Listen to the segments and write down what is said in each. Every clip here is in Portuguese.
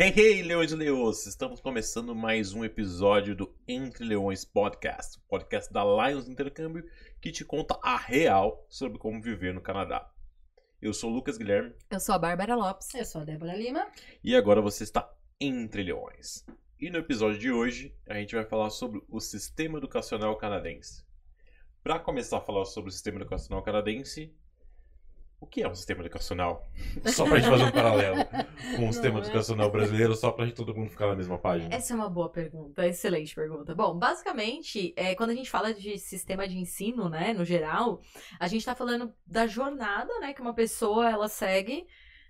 Hey, hey, leões e leões! Estamos começando mais um episódio do Entre Leões Podcast, podcast da Lions Intercâmbio que te conta a real sobre como viver no Canadá. Eu sou o Lucas Guilherme Eu sou a Bárbara Lopes. Eu sou a Débora Lima. e agora você está entre leões. E no episódio de hoje a gente vai falar sobre o sistema educacional canadense. Para começar a falar sobre o sistema educacional canadense, o que é um sistema educacional? Só pra gente fazer um paralelo com o sistema Não é? educacional brasileiro, só pra gente todo mundo ficar na mesma página. Essa é uma boa pergunta, excelente pergunta. Bom, basicamente, é, quando a gente fala de sistema de ensino, né, no geral, a gente tá falando da jornada, né, que uma pessoa ela segue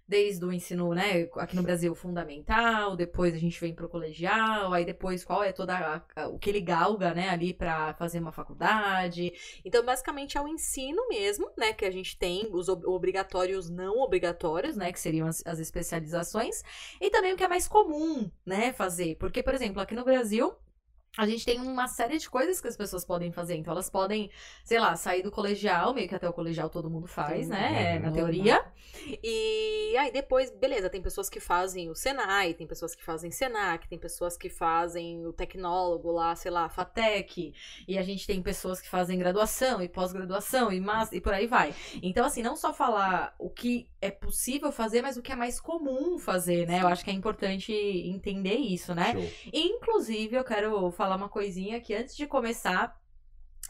desde o ensino, né, aqui no Brasil fundamental, depois a gente vem pro colegial, aí depois qual é toda a- o que ele galga, né, ali pra fazer uma faculdade. Então, basicamente é o ensino mesmo, né, que a gente tem, os ob- obrigatórios não obrigatórios, né, que seriam as, as especializações, e também o que é mais comum, né, fazer. Porque, por exemplo, aqui no Brasil, a gente tem uma série de coisas que as pessoas podem fazer. Então, elas podem, sei lá, sair do colegial, meio que até o colegial todo mundo faz, Sim. né? Uhum. Na teoria. E aí depois, beleza, tem pessoas que fazem o Senai, tem pessoas que fazem Senac, tem pessoas que fazem o tecnólogo lá, sei lá, FATEC. E a gente tem pessoas que fazem graduação e pós-graduação e e por aí vai. Então, assim, não só falar o que é possível fazer, mas o que é mais comum fazer, né? Eu acho que é importante entender isso, né? Show. Inclusive, eu quero falar uma coisinha que antes de começar.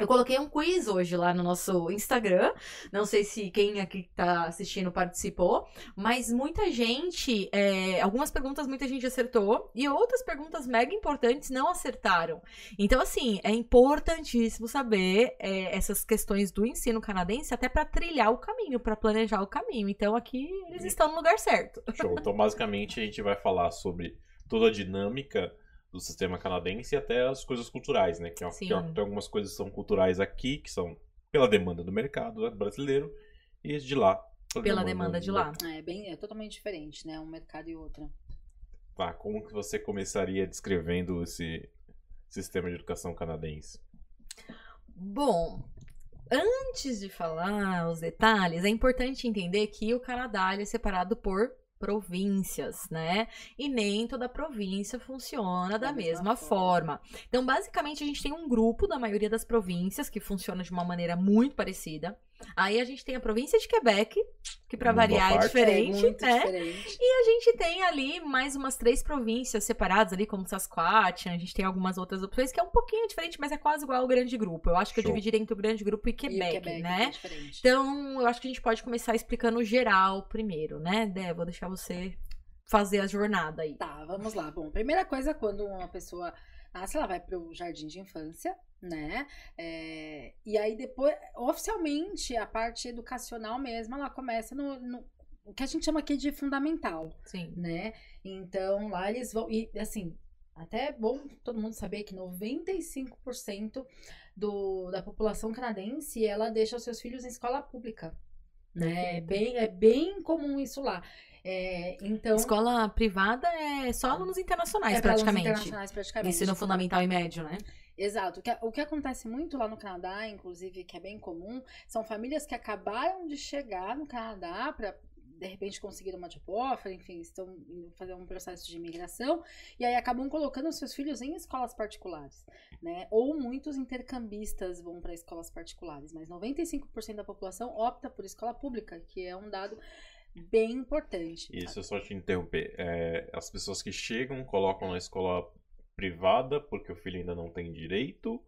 Eu coloquei um quiz hoje lá no nosso Instagram. Não sei se quem aqui que tá assistindo participou, mas muita gente, é, algumas perguntas muita gente acertou e outras perguntas mega importantes não acertaram. Então, assim, é importantíssimo saber é, essas questões do ensino canadense até para trilhar o caminho, para planejar o caminho. Então, aqui eles estão no lugar certo. Show. Então, basicamente, a gente vai falar sobre toda a dinâmica do sistema canadense e até as coisas culturais, né? Que, é- que é- tem algumas coisas que são culturais aqui, que são pela demanda do mercado né, brasileiro, e de lá. Pela demanda de lá. É bem, é totalmente diferente, né? Um mercado e outro. Tá, como que você começaria descrevendo esse sistema de educação canadense? Bom, antes de falar os detalhes, é importante entender que o Canadá é separado por províncias, né? E nem toda província funciona da, Da mesma mesma forma. Então, basicamente, a gente tem um grupo da maioria das províncias que funciona de uma maneira muito parecida. Aí a gente tem a província de Quebec, que para variar é parte. diferente, é né? diferente. E a gente tem ali mais umas três províncias separadas ali, como Saskatchewan, a gente tem algumas outras opções que é um pouquinho diferente, mas é quase igual ao grande grupo. Eu acho que Show. eu dividiria entre o grande grupo e E o Quebec, Quebec né? é. Então, eu acho que a gente pode começar explicando o geral primeiro, né? Dé, vou deixar você fazer a jornada aí. Tá, vamos lá. Bom, primeira coisa, quando uma pessoa nasce, ela vai pro jardim de infância, né? É, e aí depois, oficialmente, a parte educacional mesmo, ela começa no, no o que a gente chama aqui de fundamental, Sim. né? Então lá eles vão. E assim, até é bom todo mundo saber que 95% do, da população canadense ela deixa os seus filhos em escola pública. Né? É, bem, é bem comum isso lá. É, então. Escola privada é só alunos internacionais, é pra alunos praticamente. internacionais, praticamente. Ensino fundamental e médio, né? Exato. O que, o que acontece muito lá no Canadá, inclusive, que é bem comum, são famílias que acabaram de chegar no Canadá para de repente conseguir uma job offer, enfim, estão fazer um processo de imigração e aí acabam colocando seus filhos em escolas particulares, né? Ou muitos intercambistas vão para escolas particulares, mas 95% da população opta por escola pública, que é um dado bem importante. Isso, eu só te interromper. É, as pessoas que chegam colocam na escola privada porque o filho ainda não tem direito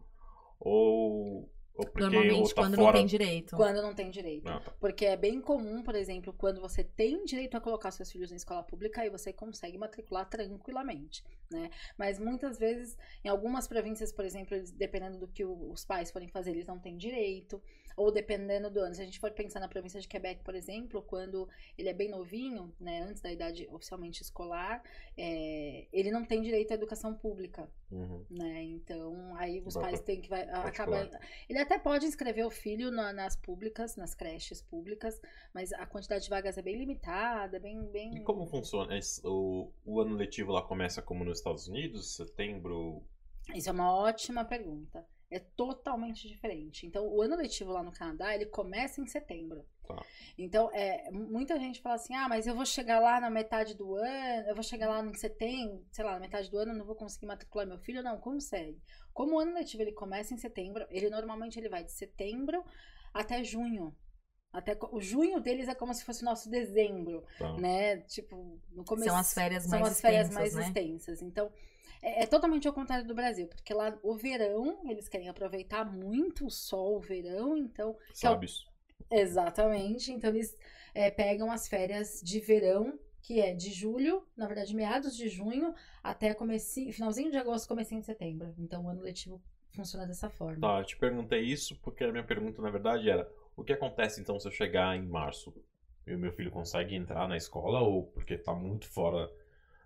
ou, ou porque Normalmente, ou tá quando não fora... tem direito. Quando não tem direito. Não, tá. Porque é bem comum, por exemplo, quando você tem direito a colocar seus filhos em escola pública, aí você consegue matricular tranquilamente, né? Mas muitas vezes, em algumas províncias, por exemplo, dependendo do que os pais forem fazer, eles não têm direito. Ou dependendo do ano. Se a gente for pensar na província de Quebec, por exemplo, quando ele é bem novinho, né? Antes da idade oficialmente escolar, é, ele não tem direito à educação pública Uhum. né? Então, aí os pais têm que vai acaba ele até pode inscrever o filho na- nas públicas, nas creches públicas, mas a quantidade de vagas é bem limitada, bem bem E como funciona? O, o ano letivo lá começa como nos Estados Unidos? Setembro? Isso é uma ótima pergunta. É totalmente diferente. Então, o ano letivo lá no Canadá, ele começa em setembro. Tá. Então, é, muita gente fala assim, ah, mas eu vou chegar lá na metade do ano, eu vou chegar lá em setembro, sei lá, na metade do ano eu não vou conseguir matricular meu filho. Não, consegue. Como o ano letivo ele começa em setembro, ele normalmente ele vai de setembro até junho. Até o junho deles é como se fosse o nosso dezembro, Tá. né? Tipo, no começo São as férias são mais as férias extensas, mais né? extensas. Então, é, é totalmente ao contrário do Brasil, porque lá o verão, eles querem aproveitar muito o sol, o verão, então. é o- Sabe isso? Exatamente. Então, eles é, pegam as férias de verão, que é de julho, na verdade, meados de junho, até finalzinho de agosto, comecinho de setembro. Então, o ano letivo funciona dessa forma. Tá, eu te perguntei isso porque a minha pergunta, na verdade, era: o que acontece então se eu chegar em março? E o meu filho consegue entrar na escola ou porque tá muito fora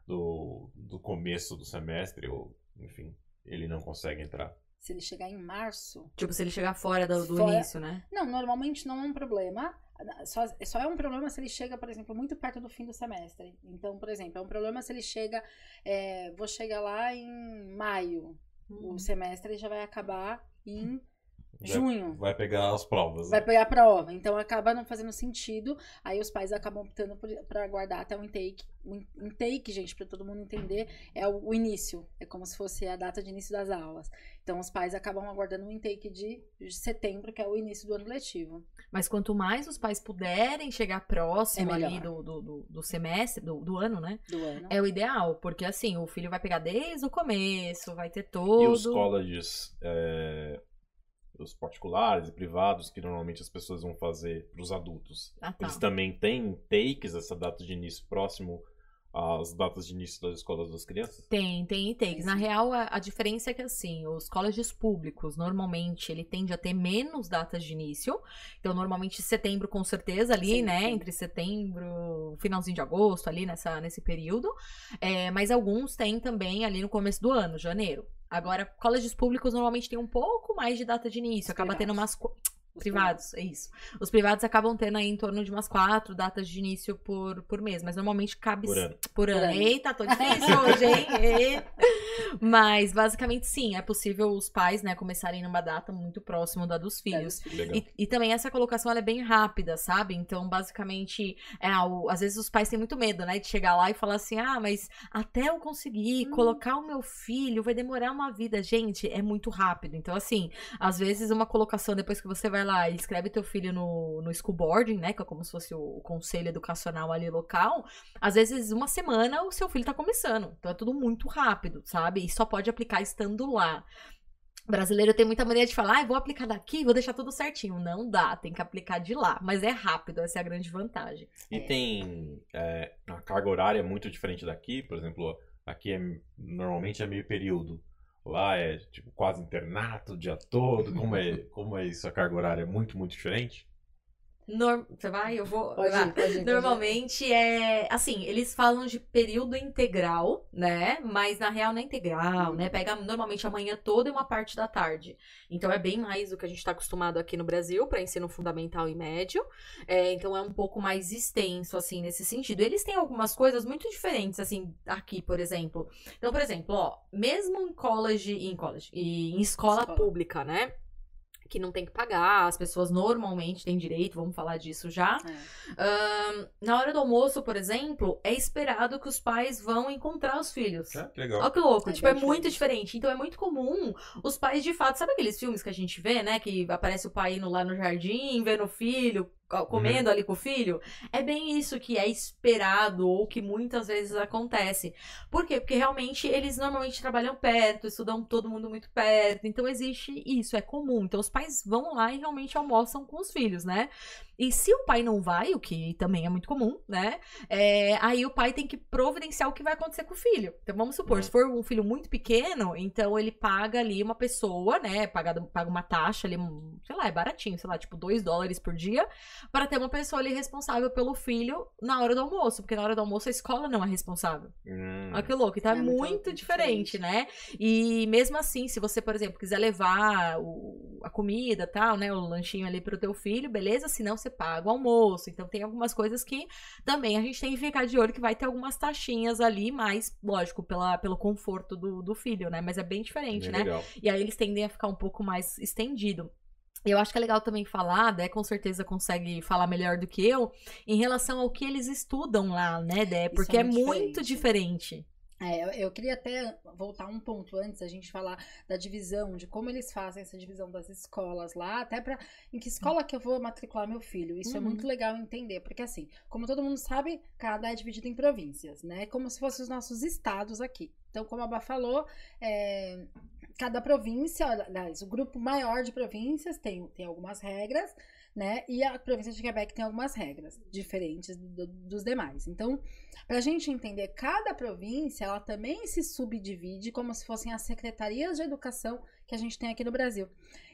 do, do começo do semestre, ou enfim, ele não consegue entrar? Se ele chegar em março, Tipo, se ele chegar fora do, do Fora- início, né? Não, normalmente não é um problema. Só, só é um problema se ele chega, por exemplo, muito perto do fim do semestre. Então, por exemplo, é um problema se ele chega. é, vou chegar lá em maio. Uhum. O semestre já vai acabar em junho. Vai pegar as provas. Vai né? pegar a prova. Então acaba não fazendo sentido. Aí os pais acabam optando pra aguardar até o intake. O in- intake, gente, pra todo mundo entender, é o, o início. É como se fosse a data de início das aulas. Então os pais acabam aguardando o intake de, de setembro, que é o início do ano letivo. Mas quanto mais os pais puderem chegar próximo É ali do, do, do, do semestre, do, do ano, né? Do ano. É o ideal, porque assim, o filho vai pegar desde o começo, vai ter E todo. os colleges, é, os particulares e privados, que normalmente as pessoas vão fazer para os adultos, Ah, tá. eles também têm takes, essa data de início próximo às datas de início das escolas das crianças? Tem, tem e takes. Tem, Na sim. real, a, a diferença é que, assim, os colleges públicos, normalmente, ele tende a ter menos datas de início. Então, normalmente, setembro, com certeza, ali, Sim, né? sim. Entre setembro, finalzinho de agosto, ali nessa, nesse período. É, mas alguns têm também ali no começo do ano, janeiro. Agora, colleges públicos normalmente tem um pouco mais de data de início. Acaba tendo umas... Privados, é isso. Os privados acabam tendo aí em torno de umas quatro datas de início por, por mês, mas normalmente cabe Por ano. por ano. Por ano. Eita, tô difícil hoje, hein? Mas, basicamente, sim, é possível os pais, né, começarem numa data muito próxima da dos filhos. Legal. E, e também essa colocação ela é bem rápida, sabe? Então, basicamente, é, o- às vezes os pais têm muito medo, né? De chegar lá e falar assim: ah, mas até eu conseguir Hum. colocar o meu filho vai demorar uma vida. Gente, é muito rápido. Então, assim, às vezes uma colocação depois que você vai lá e escreve teu filho no, no school boarding, né? Que é como se fosse o, conselho educacional ali local. Às vezes, uma semana o seu filho tá começando. Então é tudo muito rápido, sabe? E só pode aplicar estando lá. O brasileiro tem muita mania de falar, ah, vou aplicar daqui, vou deixar tudo certinho. Não dá, tem que aplicar de lá. Mas é rápido, essa é a grande vantagem. E tem. é, a carga horária é muito diferente daqui, por exemplo, aqui é, normalmente é meio período. Lá é tipo quase internato o dia todo. Como é, como é isso? A carga horária é muito, muito diferente? Norm... Você vai? Eu vou. Pode ir, pode ir, pode ir. Normalmente é assim, eles falam de período integral, né? Mas na real não é integral, né? Pega normalmente a manhã toda e uma parte da tarde. Então é bem mais do que a gente está acostumado aqui no Brasil para ensino fundamental e médio. É, então é um pouco mais extenso, assim, nesse sentido. Eles têm algumas coisas muito diferentes, assim, aqui, por exemplo. Então, por exemplo, ó, mesmo em college, em college, e em escola, Escola. pública, né? Que não tem que pagar, as pessoas normalmente têm direito, vamos falar disso já. É. Ahn, na hora do almoço, por exemplo, é esperado que os pais vão encontrar os filhos. É, que legal. Olha que louco, É tipo, é bem muito diferente. diferente. Então é muito comum os pais de fato, sabe aqueles filmes que a gente vê, né? Que aparece o pai indo lá no jardim, vendo o filho, co- comendo ali com o filho? É bem isso que é esperado ou que muitas vezes acontece. Por quê? Porque realmente eles normalmente trabalham perto, estudam todo mundo muito perto. Então existe isso, é comum. Então os pais vão lá e realmente almoçam com os filhos, né? E se o pai não vai, o que também é muito comum, né? É, aí o pai tem que providenciar o que vai acontecer com o filho. Então vamos supor, Uhum. se for um filho muito pequeno, então ele paga ali uma pessoa, né? Paga, paga uma taxa ali, sei lá, é baratinho, sei lá, tipo 2 dólares por dia, para ter uma pessoa ali responsável pelo filho na hora do almoço, porque na hora do almoço a escola não é responsável. Hum, Olha que louco. Então é, É muito- muito, muito diferente, né? E mesmo assim, se você, por exemplo, quiser levar o- a comida tal, né? O lanchinho ali pro teu filho, beleza? Se não, você paga o almoço. Então tem algumas coisas que também a gente tem que ficar de olho que vai ter algumas taxinhas ali, mas, lógico, pela, pelo conforto do, do filho, né? Mas é bem diferente, Bem né? legal. E aí eles tendem a ficar um pouco mais estendido. Eu acho que é legal também falar, Dé com certeza consegue falar melhor do que eu, em relação ao que eles estudam lá, né, Dé? É Porque é muito muito diferente. É, eu, queria até voltar um ponto antes, a gente falar da divisão, de como eles fazem essa divisão das escolas lá, até pra em que escola que eu vou matricular meu filho. Isso é Uhum. muito legal entender, porque assim, como todo mundo sabe, Canadá é dividido em províncias, né? Como se fossem os nossos estados aqui. Então, como a Bá falou, é, cada província, aliás, o grupo maior de províncias tem, tem algumas regras, né? E a província de Quebec tem algumas regras diferentes do- dos demais. Então, para a gente entender, cada província, ela também se subdivide como se fossem as secretarias de educação que a gente tem aqui no Brasil.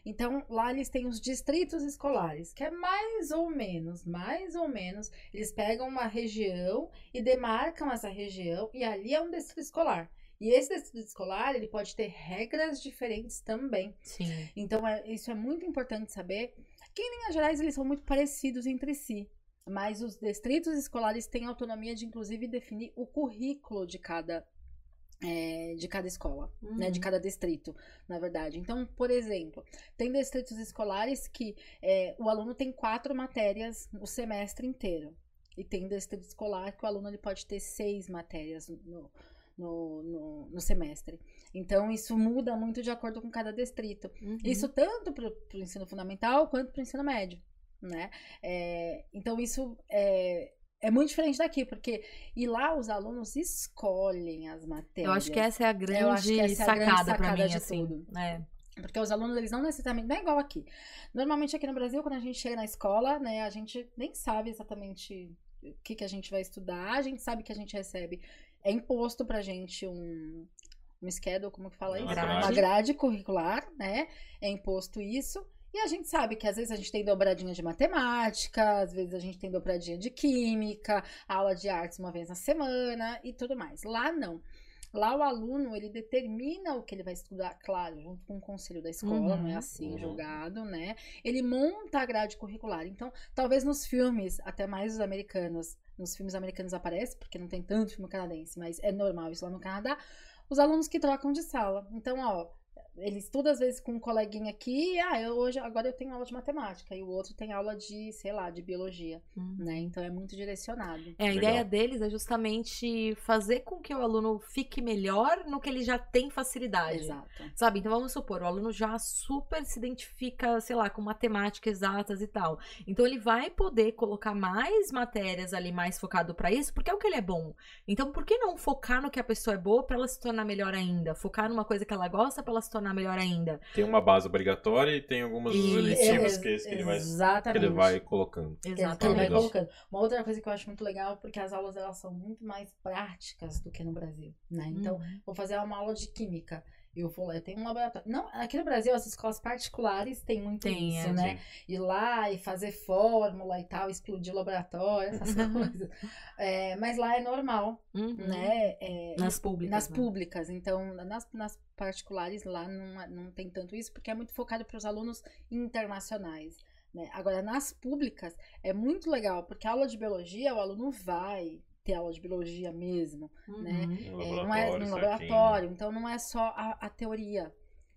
Então, lá eles têm os distritos escolares, que é mais ou menos, mais ou menos, eles pegam uma região e demarcam essa região, e ali é um distrito escolar. E esse distrito escolar, ele pode ter regras diferentes também. Sim. Então, é- isso é muito importante saber. Que, em linhas gerais, eles são muito parecidos entre si. Mas os distritos escolares têm autonomia de, inclusive, definir o currículo de cada, é, de cada escola, né? De Uhum. cada distrito, na verdade. Então, por exemplo, tem distritos escolares que é, o aluno tem quatro matérias o semestre inteiro. E tem distrito escolar que o aluno ele pode ter seis matérias no, no, no, no semestre. Então, isso muda muito de acordo com cada distrito. Uhum. Isso tanto para o ensino fundamental quanto para o ensino médio, né? É, então isso é, é muito diferente daqui, porque e lá os alunos escolhem as matérias. Eu acho que essa é a grande é sacada sacada mim, de assim. tudo. É. Porque os alunos, eles não necessariamente. Não é igual aqui. Normalmente aqui no Brasil, quando a gente chega na escola, né, a gente nem sabe exatamente o que, que a gente vai estudar. A gente sabe que a gente recebe. É imposto pra gente um. Um schedule, como que fala isso? Uma grade. Uma grade curricular, né? É imposto isso. E a gente sabe que às vezes a gente tem dobradinha de matemática, às vezes a gente tem dobradinha de química, aula de artes uma vez na semana e tudo mais. Lá não. Lá o aluno, ele determina o que ele vai estudar, claro, junto com o conselho da escola, Uhum. não é assim, Uhum. julgado, né? Ele monta a grade curricular. Então, talvez nos filmes, até mais os americanos, nos filmes americanos aparece, porque não tem tanto filme canadense, mas é normal isso lá no Canadá, os alunos que trocam de sala. Então, ó, ele estuda às vezes com um coleguinha aqui, ah, eu hoje, agora eu tenho aula de matemática, e o outro tem aula de, sei lá, de biologia, Uhum. né? Então é muito direcionado. É, a Legal. ideia deles é justamente fazer com que o aluno fique melhor no que ele já tem facilidade. Exato. Sabe? Então vamos supor, o aluno já super se identifica, sei lá, com matemática exatas e tal. Então ele vai poder colocar mais matérias ali mais focado pra isso, porque é o que ele é bom. Então por que não focar no que a pessoa é boa pra ela se tornar melhor ainda? Focar numa coisa que ela gosta pra ela se tornar melhor ainda. Tem uma base obrigatória e tem algumas eletivas Ex- que, que ele vai, que Exatamente. ele vai colocando. que ele vai Exatamente. colocando. Uma outra coisa que eu acho muito legal, porque as aulas elas são muito mais práticas do que no Brasil, né? Então, Uhum. vou fazer uma aula de química. Eu vou lá, eu tenho um laboratório. Não, aqui no Brasil as escolas particulares têm muito Tem, isso, é. né? Sim. Ir lá e fazer fórmula e tal, explodir laboratório, essas coisas. É, mas lá é normal, Uhum. né? É, Nas públicas. nas né? públicas. Então, nas, nas particulares lá não, é- não tem tanto isso, porque é muito focado para os alunos internacionais. Né? Agora, nas públicas, é muito legal, porque a aula de biologia, o aluno vai ter aula de biologia mesmo. né? Uhum. No É, não é laboratório, no certinho. laboratório, então não é só a, a teoria,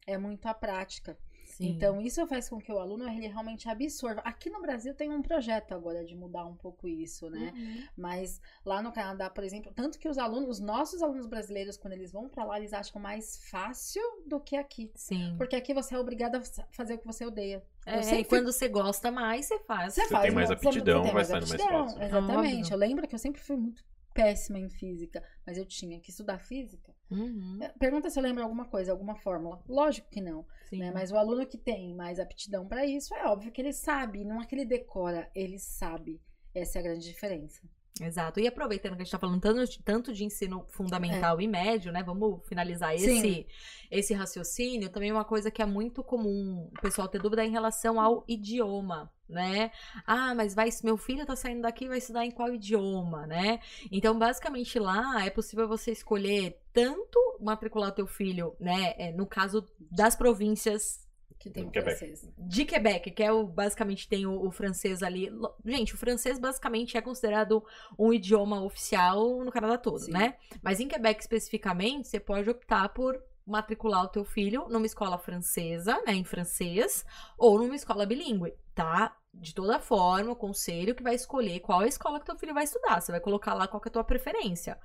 é muito a prática. Sim. Então, isso faz com que o aluno ele realmente absorva. Aqui no Brasil tem um projeto agora de mudar um pouco isso, né? Uhum. Mas lá no Canadá, por exemplo, tanto que os alunos, os nossos alunos brasileiros, quando eles vão pra lá, eles acham mais fácil do que aqui. Sim. Porque aqui você é obrigado a fazer o que você odeia. É, e quando você gosta mais, você faz. Você Você tem mais aptidão, tem vai sendo mais fácil. Exatamente. Óbvio. Eu lembro que eu sempre fui muito péssima em física, mas eu tinha que estudar física. Uhum. Pergunta se eu lembro alguma coisa, alguma fórmula. Lógico que não. Né? Mas o aluno que tem mais aptidão pra isso, é óbvio que ele sabe. Não é que ele decora, ele sabe. Essa é a grande diferença. Exato. E aproveitando que a gente tá falando tanto de, tanto de ensino fundamental e médio, né? Vamos finalizar esse, esse raciocínio. Também uma coisa que é muito comum o pessoal ter dúvida é em relação ao idioma, né? Ah, mas vai, meu filho tá saindo daqui, vai estudar em qual idioma, né? Então, basicamente lá é possível você escolher tanto matricular teu filho, né? é, no caso das províncias Que tem francês. de Quebec, que é o basicamente tem o, o francês ali. Gente, o francês basicamente é considerado um idioma oficial no Canadá todo, Sim. né? Mas em Quebec especificamente, você pode optar por matricular o teu filho numa escola francesa, né, em francês, ou numa escola bilíngue, tá? De toda forma, o conselho que vai escolher qual é a escola que teu filho vai estudar. Você vai colocar lá qual que é a tua preferência.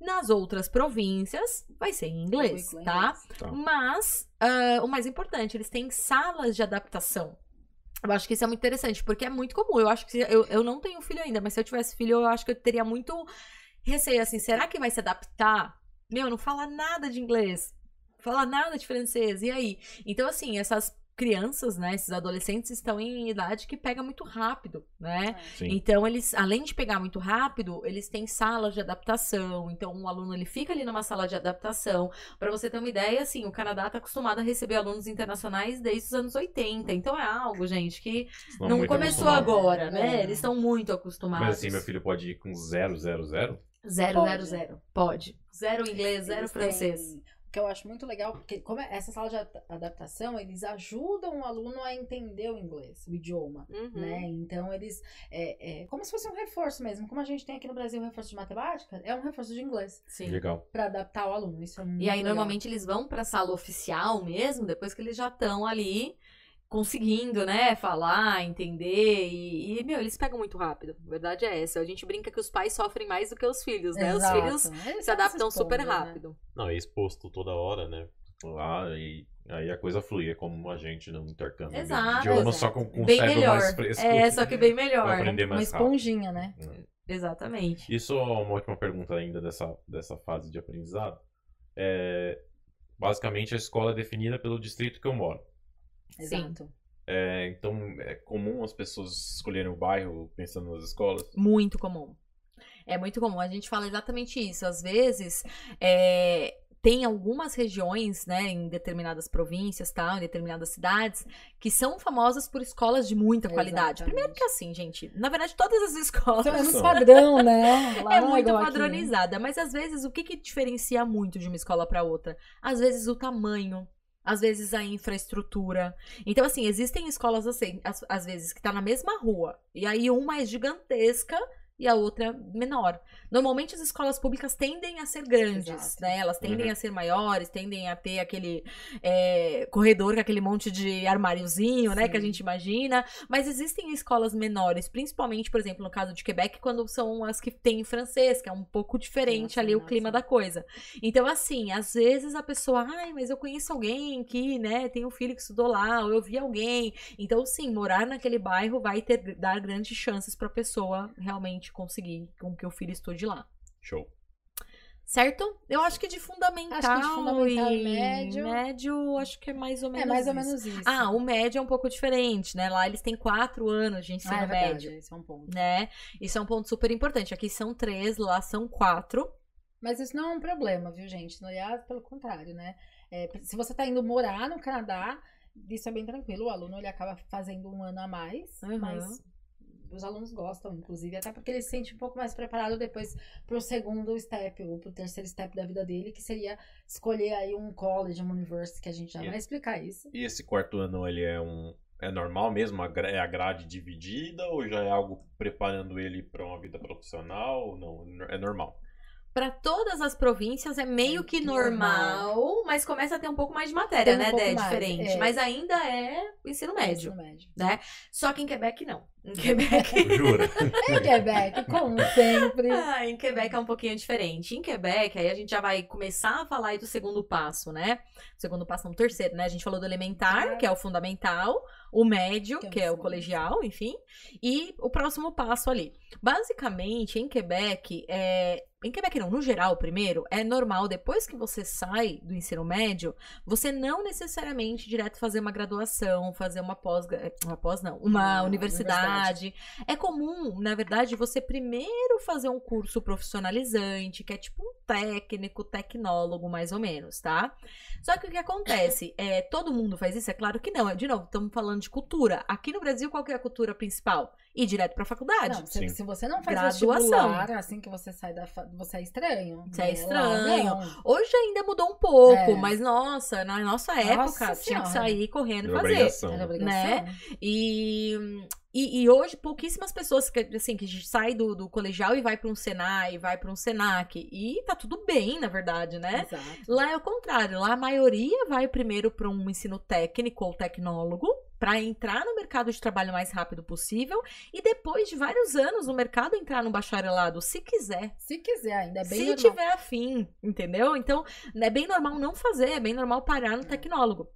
Nas outras províncias, vai ser em inglês, Inglês. tá? Tá. Mas, ah, o mais importante, eles têm salas de adaptação. Eu acho que isso é muito interessante, porque é muito comum. Eu acho que se- eu, eu não tenho filho ainda, mas se eu tivesse filho, eu acho que eu teria muito receio assim. Será que vai se adaptar? Meu, não fala nada de inglês, fala nada de francês. E aí? Então, assim, essas crianças, né, esses adolescentes estão em idade que pega muito rápido, né? Sim. Então, eles, além de pegar muito rápido, eles têm salas de adaptação. Então, um aluno ele fica ali numa sala de adaptação. Para você ter uma ideia, assim, o Canadá está acostumado a receber alunos internacionais desde os anos 80. Então, é algo, gente, que Senão não começou agora, né? É. Eles estão muito acostumados. Mas assim, meu filho pode ir com 000? Zero, Pode. zero, zero. Pode. Zero inglês, zero Eles francês. têm- que eu acho muito legal, porque como é- essa sala de ad- adaptação, eles ajudam o aluno a entender o inglês, o idioma. Uhum. Né? Então, eles. É, é como se fosse um reforço mesmo. Como a gente tem aqui no Brasil um reforço de matemática, é um reforço de inglês. Sim. Legal. Pra adaptar o aluno. Isso é muito E aí, legal. normalmente, eles vão pra sala oficial mesmo, depois que eles já estão ali conseguindo, né, falar, entender. E, e, meu, eles pegam muito rápido. A verdade é essa. A gente brinca que os pais sofrem mais do que os filhos, né? Os Exato. filhos Eles se adaptam esponja, super né? rápido. Não, é exposto toda hora, né? Lá e aí a coisa flui, é como a gente no intercâmbio. Exato, Idioma exato. só com, com bem melhor. mais fresco. É, só que bem Pra melhor. aprender Uma mais rápido. esponjinha, né? Hum. Exatamente. Isso é uma ótima pergunta ainda dessa, dessa fase de aprendizado. É, basicamente, a escola é definida pelo distrito que eu moro. Sim. Exato. É, então, é comum as pessoas escolherem o bairro pensando nas escolas. Muito comum. É muito comum. A gente fala exatamente isso. Às vezes, é, tem algumas regiões, né, em determinadas províncias, tal, em determinadas cidades, que são famosas por escolas de muita qualidade. Exatamente. Primeiro que assim, gente, na verdade, todas as escolas Então, é muito São. padrão, né? Lá é muito igual aqui. padronizada, mas às vezes o que, que diferencia muito de uma escola para outra? Às vezes o tamanho, às vezes a infraestrutura. Então, assim, existem escolas assim, às, às vezes que tá na mesma rua, e aí uma é gigantesca e a outra menor. Normalmente as escolas públicas tendem a ser grandes, Exato. né? Elas tendem Uhum. a ser maiores, tendem a ter aquele é, corredor com aquele monte de armáriozinho, né? Que a Sim. gente imagina. Mas existem escolas menores, principalmente, por exemplo, no caso de Quebec, quando são as que têm francês, que é um pouco diferente Nossa, ali o nossa. clima da coisa. Então, assim, às vezes a pessoa, ai, mas eu conheço alguém que, né, tem um filho que estudou lá, ou eu vi alguém. Então, sim, morar naquele bairro vai ter, dar grandes chances pra pessoa realmente conseguir com que o filho estude lá. Show. Certo? Eu acho que de fundamental, Acho que de fundamental e médio. médio, acho que é mais ou menos É mais ou isso. menos isso. Ah, o médio é um pouco diferente, né? Lá eles têm quatro anos de ensino Ah, é verdade, médio, esse é um ponto. né? Isso é um ponto super importante. Aqui são três, lá são quatro. Mas isso não é um problema, viu, gente? Aliás, pelo contrário, né? É, se você tá indo morar no Canadá, isso é bem tranquilo. O aluno ele acaba fazendo um ano a mais, Uhum. mas os alunos gostam, inclusive, até porque ele se sente um pouco mais preparado depois pro segundo step ou pro terceiro step da vida dele, que seria escolher aí um college, uma university, que a gente já Yeah. vai explicar isso. E esse quarto ano, ele é um. É normal mesmo? É a grade dividida ou já é algo preparando ele para uma vida profissional? Não, é normal. Pra todas as províncias é meio É que normal. normal, mas começa a ter um pouco mais de matéria, um né, mais, Diferente. é. Mas ainda é o ensino médio, Ensino médio. né? Só que em Quebec não. Em Quebec Jura? Em Quebec, como sempre. Ah, em Quebec é um pouquinho diferente. Em Quebec, aí a gente já vai começar a falar aí do segundo passo, né? O segundo passo, não, o terceiro, né? A gente falou do elementar, que é o fundamental, o médio, Que é o que é o colegial, enfim, e o próximo passo ali. Basicamente, em Quebec, é... em Quebec não, no geral, primeiro, é normal, depois que você sai do ensino médio, você não necessariamente direto fazer uma graduação, fazer uma pós, uma pós não, uma Uma universidade, faculdade. É comum, na verdade, você primeiro fazer um curso profissionalizante, que é tipo um técnico, tecnólogo, mais ou menos, tá? Só que o que acontece? É, todo mundo faz isso? É claro que não. De novo, estamos falando de cultura. Aqui no Brasil, qual é a cultura principal? Ir direto pra faculdade. Não, se, se você não faz Graduação. assim que você sai da fa... você é estranho. Você é Lá, estranho. não. Hoje ainda mudou um pouco, É. mas nossa, na nossa época Nossa tinha que sair correndo e fazer. obrigação. Era obrigação. Né? E, e, e hoje pouquíssimas pessoas que assim que sai do, do colegial e vai para um Senai, vai para um Senac e tá tudo bem, na verdade, né? Exato. Lá é o contrário, lá a maioria vai primeiro para um ensino técnico ou tecnólogo para entrar no mercado de trabalho o mais rápido possível e depois de vários anos no mercado entrar no bacharelado, se quiser. Se quiser, ainda é bem se normal. tiver afim, entendeu? Então, é bem normal não fazer, é bem normal parar no tecnólogo.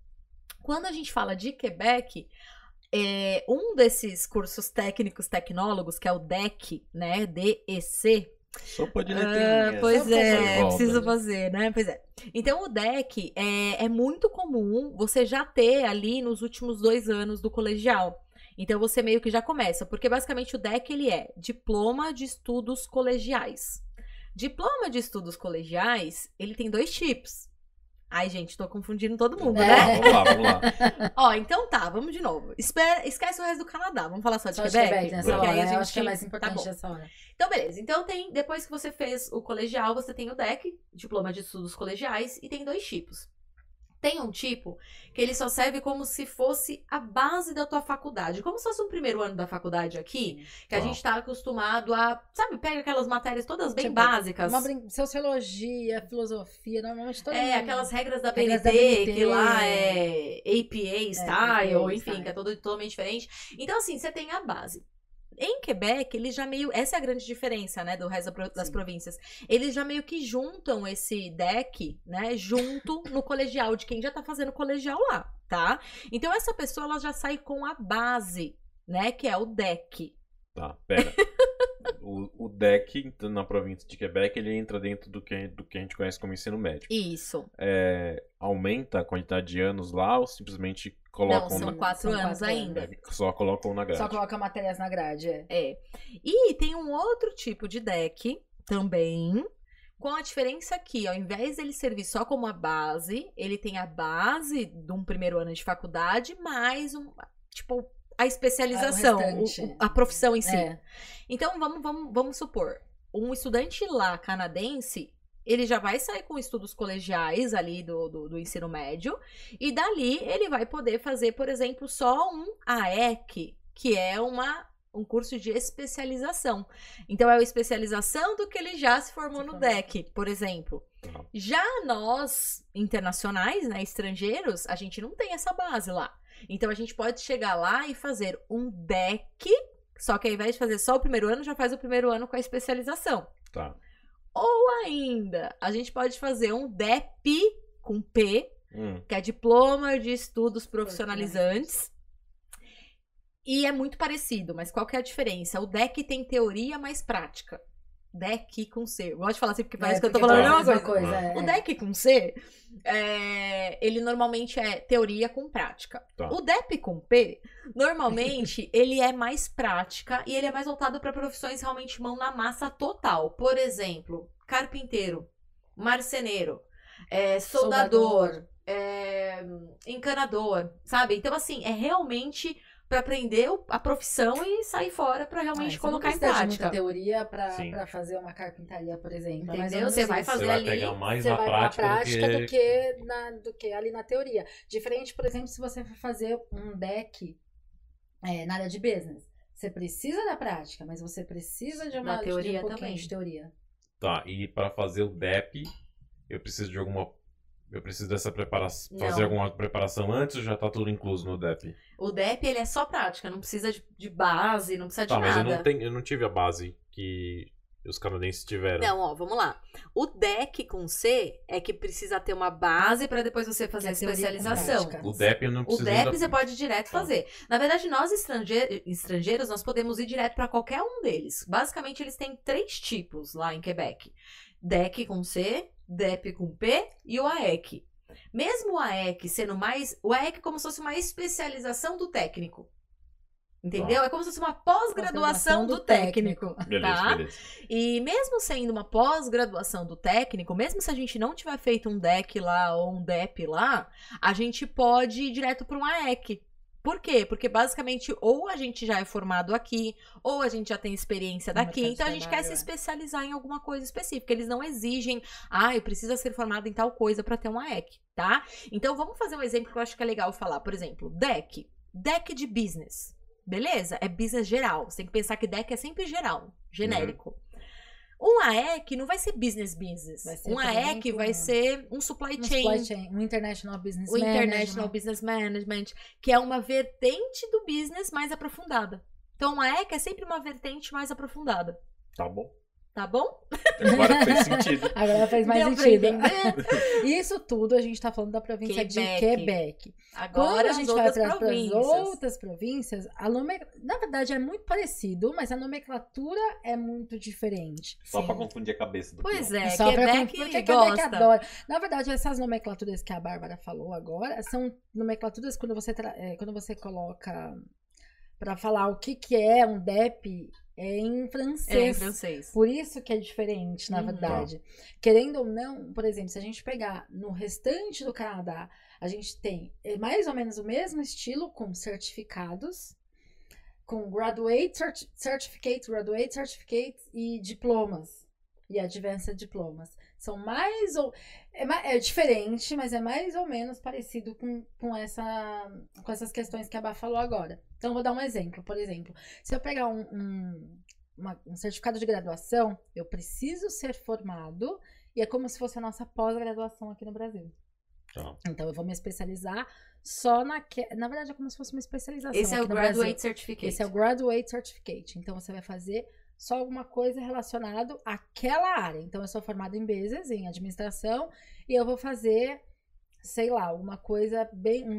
Quando a gente fala de Quebec, é, um desses cursos técnicos tecnólogos, que é o DEC, né? DEC, Sopa de ah, letrinhas. pois é, volta, preciso fazer, né? Pois é. Então, o DEC é, é muito comum você já ter ali nos últimos dois anos do colegial. Então, você meio que já começa, porque basicamente o DEC ele é Diploma de Estudos Colegiais. Diploma de Estudos Colegiais, ele tem dois tipos. Ai, gente, tô confundindo todo mundo, É. né? Vamos lá, vamos lá. Ó, então tá, vamos de novo. Espera, esquece o resto do Canadá, vamos falar só de Só de Quebec? Quebec nessa porque hora, aí a né? gente Eu acho que é mais tá importante bom. essa hora. Então, beleza. Então tem, depois que você fez o colegial, você tem o DEC, Diploma de Estudos Colegiais, e tem dois tipos. Tem um tipo que ele só serve como se fosse a base da tua faculdade. Como se fosse um primeiro ano da faculdade aqui, que a Tá. gente tá acostumado a, sabe, pega aquelas matérias todas bem Tipo, básicas. Uma. Sociologia, filosofia, normalmente todo É, aquelas regras da BNT, BNT, que lá é APA style, APA enfim, style. que é todo, totalmente diferente. Então, assim, você tem a base. Em Quebec, eles já meio. Essa é a grande diferença, né, do resto das Sim. províncias. Eles já meio que juntam esse deck, né, junto no colegial, de quem já tá fazendo colegial lá, tá? Então, essa pessoa, ela já sai com a base, né, que é o deck. Tá, pera. O, o DEC, na província de Quebec, ele entra dentro do que, do que a gente conhece como ensino médio. Isso. É, aumenta a quantidade de anos lá ou simplesmente colocam Não, são na, quatro São anos quatro ainda. é, só colocam na grade? Só coloca matérias na grade, é. É. E tem um outro tipo de deck também, com a diferença que, ao invés dele servir só como a base, ele tem a base de um primeiro ano de faculdade, mais um, tipo, a especialização, Ah, o o- o- a profissão em si. É. Então, vamos, vamos, vamos supor, um estudante lá canadense, ele já vai sair com estudos colegiais ali do, do, do ensino médio, e dali ele vai poder fazer, por exemplo, só um AEC, que é uma, um curso de especialização. Então, é a especialização do que ele já se formou Se no formou. DEC, por exemplo. Já nós, internacionais, né, estrangeiros, a gente não tem essa base lá. Então a gente pode chegar lá e fazer um deck, só que ao invés de fazer só o primeiro ano, já faz o primeiro ano com a especialização. Tá. Ou ainda, a gente pode fazer um DEP com P, Hum, que é Diploma de Estudos Profissionalizantes. E é muito parecido, mas qual que é a diferença? O DEC tem teoria mais prática. DEC com C. Eu gosto de falar assim porque parece É, que eu tô falando a é mesma mesma coisa. coisa. é. O DEC com C, é, ele normalmente é teoria com prática. Tá. O DEP com P, normalmente, ele é mais prática e ele é mais voltado para profissões realmente mão na massa total. Por exemplo, carpinteiro, marceneiro, é, soldador, Soldador. é, encanador, sabe? Então, assim, é realmente para aprender a profissão e sair fora para Ah, realmente você colocar em precisa de muita prática. teoria pra fazer uma carpintaria, por exemplo. É Entendeu? menos Você vai fazer Você vai ali, pegar mais Você na vai prática, pra prática do do que... que, na, do que ali na teoria. Diferente, por exemplo, se você for fazer um deck é, na área de business. Você precisa da prática, mas você precisa de uma Da teoria de um também. de teoria. Tá, e para fazer o DEP, eu preciso de alguma... Eu preciso dessa preparação... Fazer alguma preparação antes ou já tá tudo incluso no DEP? O DEP, ele é só prática, não precisa de, de base, não precisa de Tá, mas eu nada. não, tenho, eu não tive a base que os canadenses tiveram. Não, ó, vamos lá. O DEC com C é que precisa ter uma base para depois você fazer a é especialização. O DEP eu não O preciso DEP ainda- você pode ir direto Tá. fazer. Na verdade, nós estrange- estrangeiros, nós podemos ir direto para qualquer um deles. Basicamente, eles têm três tipos lá em Quebec: DEC com C, DEP com P e o AEC. Mesmo o AEC sendo mais. O AEC é como se fosse uma especialização do técnico. Entendeu? É como se fosse uma pós-graduação do técnico. Beleza, Tá? beleza. E mesmo sendo uma pós-graduação do técnico, mesmo se a gente não tiver feito um DEC lá ou um DEP lá, a gente pode ir direto para um AEC. Por quê? Porque basicamente ou a gente já é formado aqui, ou a gente já tem experiência daqui, então a gente quer se é. especializar em alguma coisa específica. Eles não exigem, ah, eu preciso ser formado em tal coisa para ter um AEC, tá? Então vamos fazer um exemplo que eu acho que é legal falar. Por exemplo, DEC. DEC de business. Beleza? É business geral. Você tem que pensar que DEC é sempre geral, genérico. Um AEC não vai ser business business. Vai ser, um AEC vai ser um supply Um chain. supply chain, um International Business O International Management. Business Management, que é uma vertente do business mais aprofundada. Então, um AEC é sempre uma vertente mais aprofundada. Tá bom. Tá bom? Agora fez sentido. Agora faz mais Deu pra sentido. Isso tudo a gente tá falando da província de Quebec. Quebec. Quando Agora a gente vai para as outras províncias, a nome... na verdade é muito parecido, mas a nomenclatura é muito diferente. Só pra confundir a cabeça do Pois peão. é, Só pra Quebec con- porque gosta. Quebec adora. Na verdade, essas nomenclaturas que a Bárbara falou agora são nomenclaturas quando você, tra- é, quando você coloca para falar o que, que é um DEP é em É, em francês. francês. Por isso que é diferente, na Uhum. verdade. Querendo ou não, por exemplo, se a gente pegar no restante do Canadá, a gente tem é, mais ou menos o mesmo estilo com certificados, com graduate certi- certificate, graduate certificate e diplomas e advanced diplomas. São mais ou é, é diferente, mas é mais ou menos parecido com, com, essa, com essas questões que a Bá falou agora. Então, vou dar um exemplo. Por exemplo, se eu pegar um, um, uma- um certificado de graduação, eu preciso ser formado e é como se fosse a nossa pós-graduação aqui no Brasil. Tá. Então, eu vou me especializar só na... Na verdade, é como se fosse uma especialização Esse é o no Brasil. Graduate Certificate. Esse é o Graduate Certificate. Então, você vai fazer só alguma coisa relacionada àquela área. Então, eu sou formada em business, em administração, e eu vou fazer, sei lá, alguma coisa bem... Um,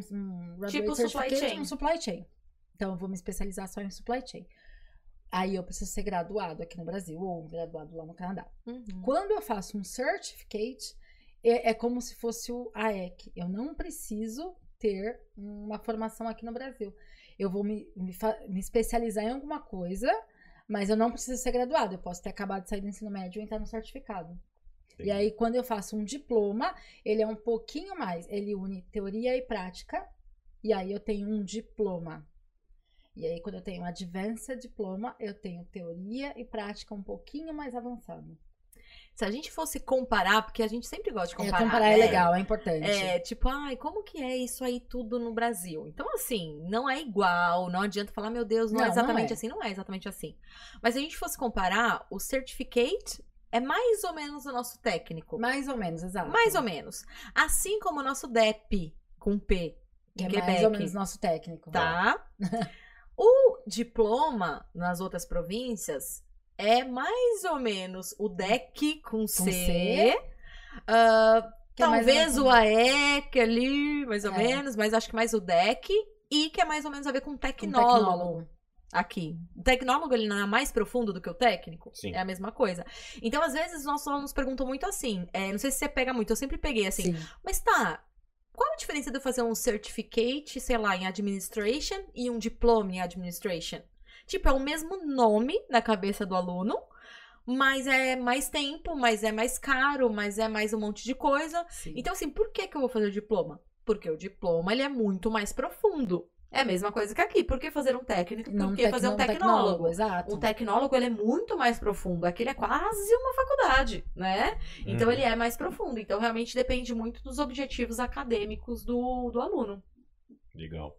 um Tipo supply chain. um supply chain. Então, eu vou me especializar só em supply chain. Aí, eu preciso ser graduado aqui no Brasil, ou graduado lá no Canadá. Uhum. Quando eu faço um certificate, é, é como se fosse o AEC. Eu não preciso ter uma formação aqui no Brasil. Eu vou me, me, me especializar em alguma coisa, mas eu não preciso ser graduado. Eu posso ter acabado de sair do ensino médio e entrar no certificado. E aí, quando eu faço um diploma, ele é um pouquinho mais. Ele une teoria e prática. E aí eu tenho um diploma. E aí, quando eu tenho um advanced diploma, eu tenho teoria e prática um pouquinho mais avançado. Se a gente fosse comparar, porque a gente sempre gosta de É, comparar. comparar é né? legal, é importante. É, tipo, ai, como que é isso aí tudo no Brasil? Então, assim, não é igual, não adianta falar, meu Deus, não, Não, é não exatamente é. assim, não é exatamente assim. Mas se a gente fosse comparar, o certificate é mais ou menos o nosso técnico. Mais ou menos, exato. Mais ou menos. Assim como o nosso DEP, com P, Que é Quebec. mais ou menos nosso técnico. Tá? o diploma nas outras províncias é mais ou menos o DEC com, C. C. Ah, Que é talvez ou o AEC ali, mais ou É. menos, mas acho que mais o DEC. E que é mais ou menos a ver com tecnólogo, tecnólogo. aqui. O tecnólogo, ele não é mais profundo do que o técnico? Sim. É a mesma coisa. Então, às vezes, os nossos alunos perguntam muito assim. é, não sei se você pega muito, eu sempre peguei assim. Sim. Mas tá, qual a diferença de eu fazer um certificate, sei lá, em administration e um diploma em administration? Tipo, é o mesmo nome na cabeça do aluno, mas é mais tempo, mas é mais caro, mas é mais um monte de coisa. Sim. Então, assim, por que, que eu vou fazer o diploma? Porque o diploma, ele é muito mais profundo. É a mesma coisa que aqui. Por que fazer um técnico? Por Não que fazer um tecnólogo? exato. Um tecnólogo, ele é muito mais profundo. Aqui ele é quase uma faculdade, né? Então Uhum. ele é mais profundo. Então realmente depende muito dos objetivos acadêmicos do, do aluno, Legal.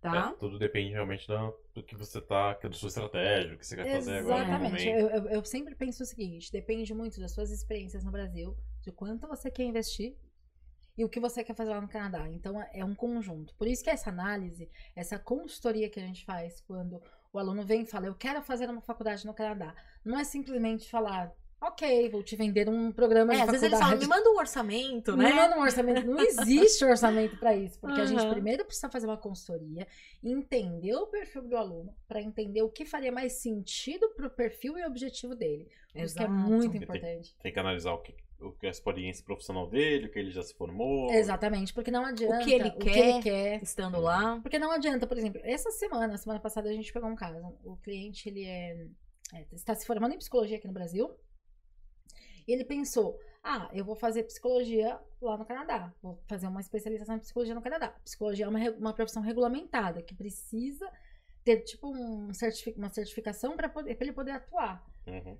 Tá? É, tudo depende realmente da, do que você tá, é da sua estratégia, o que você quer fazer agora. Exatamente. Eu, eu, eu sempre penso o seguinte: depende muito das suas experiências no Brasil, de quanto você quer investir e o que você quer fazer lá no Canadá. Então é um conjunto. Por isso que essa análise, essa consultoria que a gente faz quando o aluno vem e fala, eu quero fazer uma faculdade no Canadá, não é simplesmente falar, ok, vou te vender um programa É, de às vezes faculdade. eles falam, me manda um orçamento, Me né? manda um orçamento. Não existe orçamento para isso, porque a gente primeiro precisa fazer uma consultoria, entender o perfil do aluno, para entender o que faria mais sentido pro perfil e objetivo dele. Por isso que é Exato. muito importante. Tem que analisar o que, o que é a experiência profissional dele, o que ele já se formou. Exatamente, porque não adianta. que ele quer. quer. Estando lá. Porque não adianta, por exemplo, essa semana, semana passada a gente pegou um caso. O cliente, ele é, é, está se formando em psicologia aqui no Brasil. E ele pensou, ah, eu vou fazer psicologia lá no Canadá. Vou fazer uma especialização em psicologia no Canadá. Psicologia é uma, uma profissão regulamentada, que precisa ter, tipo, um certifi- uma certificação para ele poder atuar. Uhum.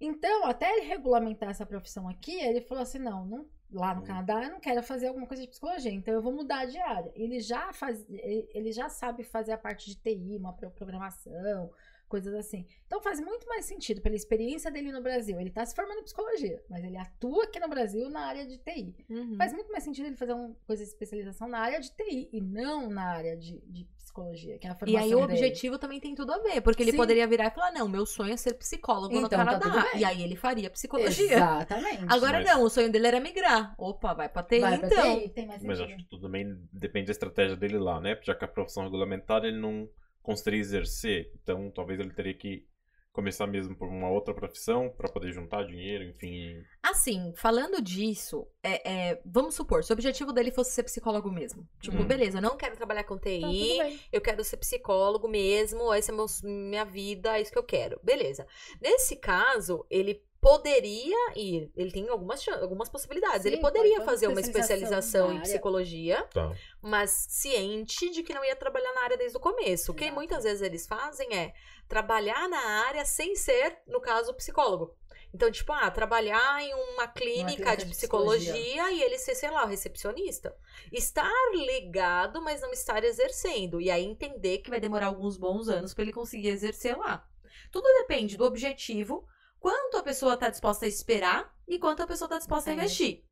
Então, até ele regulamentar essa profissão aqui, ele falou assim: não, não- lá no Hum. Canadá eu não quero fazer alguma coisa de psicologia, então eu vou mudar de área. Ele já faz, ele ele já sabe fazer a parte de TI, uma pro- programação, coisas assim. Então faz muito mais sentido pela experiência dele no Brasil. Ele tá se formando em psicologia, mas ele atua aqui no Brasil na área de TI. Uhum. Faz muito mais sentido ele fazer uma coisa de especialização na área de TI e não na área de, de psicologia, que é a E formação aí o dele. objetivo também tem tudo a ver, porque ele Sim. poderia virar e falar: não, meu sonho é ser psicólogo no Então, tá Canadá. bem. e aí ele faria psicologia. Exatamente. Agora Mas- não, o sonho dele era migrar. Opa, vai pra TI Vai pra então. TI, tem mais Mas acho que tudo também depende da estratégia dele lá, né? Já que a profissão regulamentada ele não conseguiria exercer, então talvez ele teria que começar mesmo por uma outra profissão para poder juntar dinheiro, enfim. Assim, falando disso, é, é, vamos supor, se o objetivo dele fosse ser psicólogo mesmo. Tipo, Hum. beleza, eu não quero trabalhar com Tá, TI, bem. eu quero ser psicólogo mesmo, essa é meu- minha vida, é isso que eu quero. Beleza. Nesse caso, ele poderia ir, ele tem algumas, algumas possibilidades. ele Sim, poderia pode fazer uma especialização em psicologia, Tá. mas ciente de que não ia trabalhar na área desde o começo. O que muitas vezes eles fazem é trabalhar na área sem ser, no caso, psicólogo. Então, tipo, ah, trabalhar em uma clínica, clínica de de psicologia, e ele ser, sei lá, o recepcionista. Estar ligado, mas não estar exercendo. E aí entender que vai demorar alguns bons anos para ele conseguir exercer lá. Tudo depende do objetivo, quanto a pessoa está disposta a esperar e quanto a pessoa está disposta a É. investir.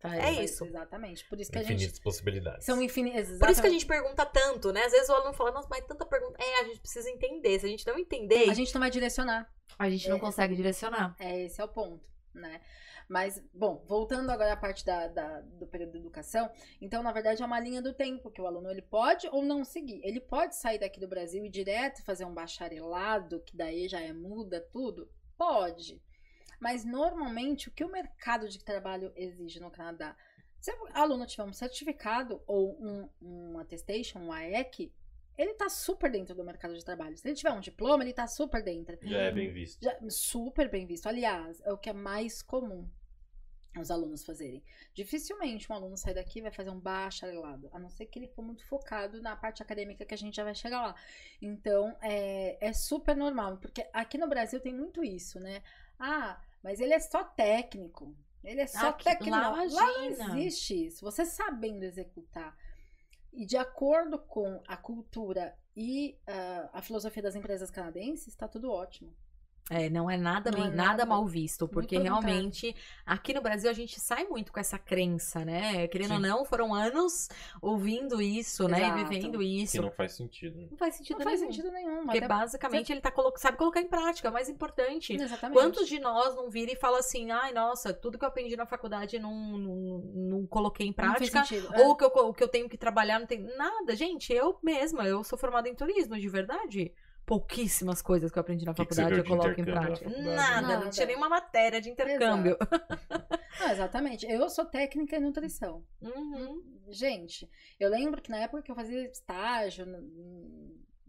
Tá, É isso. Exatamente. Por isso que a gente. Infinitas possibilidades. São infinitas. Por isso que a gente pergunta tanto, né? Às vezes o aluno fala, nossa, mas tanta pergunta. É, a gente precisa entender. Se a gente não entender, A gente não vai direcionar. a gente não consegue direcionar. É, esse é o ponto, né? Mas, bom, voltando agora à parte da, da- do período de educação, então, na verdade, é uma linha do tempo que o aluno ele pode ou não seguir. Ele pode sair daqui do Brasil e direto fazer um bacharelado, que daí já é muda tudo? Pode. Mas, normalmente, o que o mercado de trabalho exige no Canadá? Se o aluno tiver um certificado ou um, um attestation, um AEC, ele tá super dentro do mercado de trabalho. Se ele tiver um diploma, ele tá super dentro. Já é bem visto. Já- super bem visto. Aliás, é o que é mais comum os alunos fazerem. Dificilmente um aluno sai daqui e vai fazer um bacharelado, a não ser que ele for muito focado na parte acadêmica que a gente já vai chegar lá. Então, é, é super normal, porque aqui no Brasil tem muito isso, né? Ah, mas ele é só técnico. Ele é só Aqui- técnico. lá, Lá, não existe isso. Você sabendo executar e de acordo com a cultura e ah, a filosofia das empresas canadenses, tá tudo ótimo. É, não é nada, Não bem- é nada, nada. mal visto, porque realmente aqui no Brasil a gente sai muito com essa crença, né? Querendo ou Sim. não, foram anos ouvindo isso, né? E Exato. vivendo Que isso. não faz sentido. né? Não faz sentido Não faz nenhum. sentido nenhum. Porque até- basicamente ele tá colo... sabe colocar em prática, é o mais importante. Exatamente. Quantos de nós não viram e falam assim, ai, nossa, tudo que eu aprendi na faculdade não, não, não coloquei em prática. sentido. Ou que eu, o que eu tenho que trabalhar não tem nada. Gente, eu mesma, eu sou formada em turismo, de verdade. Pouquíssimas coisas que eu aprendi na Que que faculdade viu eu de coloco em prática. faculdade? Nada, não Nada. tinha nenhuma matéria de intercâmbio. Ah, exatamente. Eu sou técnica em nutrição. Uhum. Gente, eu lembro que na época que eu fazia estágio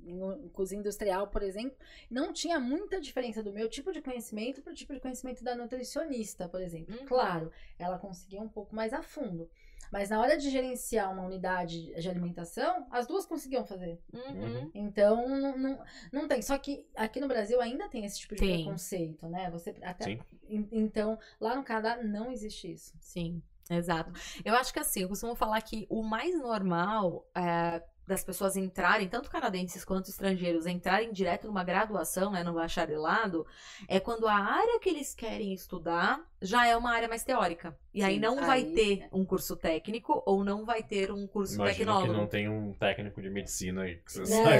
em cozinha industrial, por exemplo, não tinha muita diferença do meu tipo de conhecimento para o tipo de conhecimento da nutricionista, por exemplo. Uhum. Claro, ela conseguia um pouco mais a fundo. Mas na hora de gerenciar uma unidade de alimentação, as duas conseguiam fazer. Uhum. Então, não, não, não tem. Só que aqui no Brasil ainda tem esse tipo de Tem. preconceito, né? Você até, Sim. En- Então, lá no Canadá não existe isso. Sim, exato. Eu acho que assim, eu costumo falar que o mais normal é, das pessoas entrarem, tanto canadenses quanto estrangeiros, entrarem direto numa graduação, né, no bacharelado, é quando a área que eles querem estudar já é uma área mais teórica. E aí Sim, não vai aí, ter é. um curso técnico ou não vai ter um curso Imagina que tecnólogo. não tem um técnico de medicina aí que você Não, sai.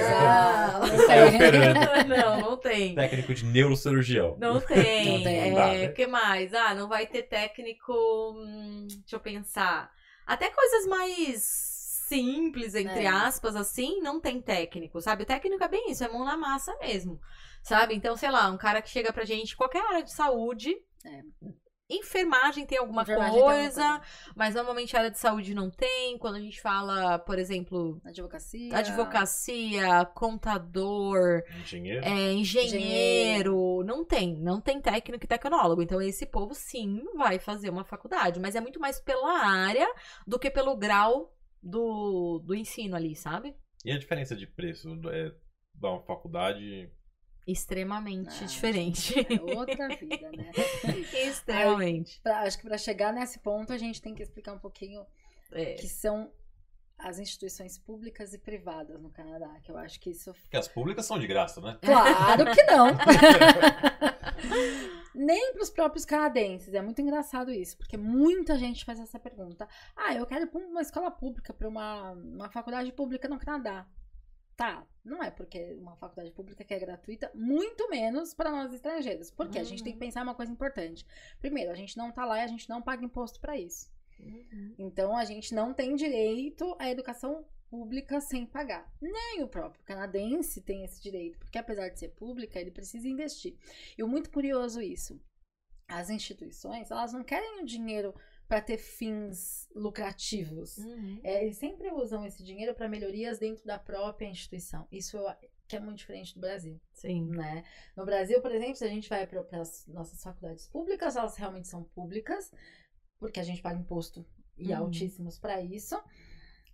não sai operando. não, não tem. Técnico de neurocirurgião. Não tem. Não tem. É, Não dá, né? O que mais? Ah, não vai ter técnico. hum, deixa eu pensar. Até coisas mais simples, entre É. aspas, assim, não tem técnico, sabe? O técnico é bem isso, é mão na massa mesmo. Sabe? Então, sei lá, um cara que chega pra gente, qualquer área de saúde. É. enfermagem tem alguma Enfermagem tem alguma coisa, mas normalmente a área de saúde não tem. Quando a gente fala, por exemplo, Advocacia. advocacia, contador, Engenheiro. é, engenheiro, não tem, não tem técnico e tecnólogo. Então esse povo sim vai fazer uma faculdade, mas é muito mais pela área do que pelo grau do, do ensino ali, sabe? E a diferença de preço é, da uma faculdade. Extremamente Ah, diferente. É outra vida, né? Extremamente. Pra- acho que para chegar nesse ponto, a gente tem que explicar um pouquinho É. que são as instituições públicas e privadas no Canadá, que eu acho que isso Porque as públicas são de graça, né? Claro que não. Nem para os próprios canadenses. É muito engraçado isso, porque muita gente faz essa pergunta. Ah, eu quero ir para uma escola pública, para uma, uma faculdade pública no Canadá. Tá, não é porque uma faculdade pública que é gratuita, muito menos para nós estrangeiros. Porque a gente tem que pensar uma coisa importante. Primeiro, a gente não tá lá e a gente não paga imposto para isso. Então a gente não tem direito à educação pública sem pagar. Nem o próprio canadense tem esse direito, porque apesar de ser pública, ele precisa investir. E o muito curioso isso. As instituições, elas não querem o dinheiro para ter fins lucrativos. Uhum. É, eles sempre usam esse dinheiro para melhorias dentro da própria instituição. Isso eu- que é muito diferente do Brasil Sim. né? No Brasil, por exemplo, se a gente vai para as nossas faculdades públicas, elas realmente são públicas, porque a gente paga imposto e Uhum. altíssimos para isso.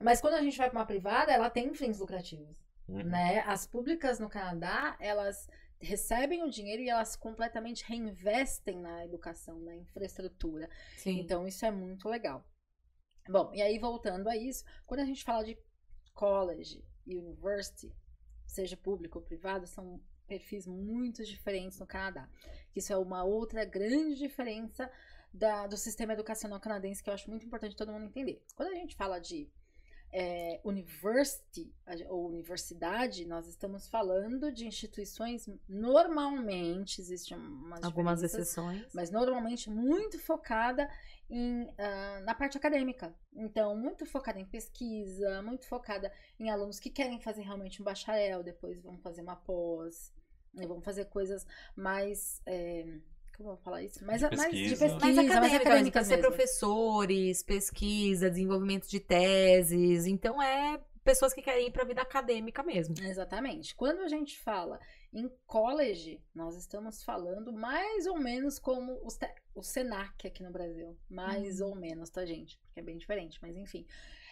Mas quando a gente vai para uma privada, ela tem fins lucrativos, Uhum. né? As públicas no Canadá, elas recebem o dinheiro e elas completamente reinvestem na educação, na infraestrutura. Sim. Então, isso é muito legal. Bom, e aí voltando a isso, quando a gente fala de college e university, seja público ou privado, são perfis muito diferentes no Canadá. Isso é uma outra grande diferença da- do sistema educacional canadense que eu acho muito importante todo mundo entender. Quando a gente fala de é, university ou universidade, nós estamos falando de instituições normalmente, existem umas Algumas exceções. mas normalmente muito focada em, ah, na parte acadêmica. Então, muito focada em pesquisa, muito focada em alunos que querem fazer realmente um bacharel, depois vão fazer uma pós, né, vão fazer coisas mais. é, como eu vou falar isso? Mais, De mais de pesquisa. pesquisa, mais acadêmica, pra ser mesmo. professores, pesquisa, desenvolvimento de teses. Então é pessoas que querem ir pra vida acadêmica mesmo. Exatamente. Quando a gente fala em college, nós estamos falando mais ou menos como os o Senac aqui no Brasil. Mais ou menos, tá, gente? Porque é bem diferente, mas enfim.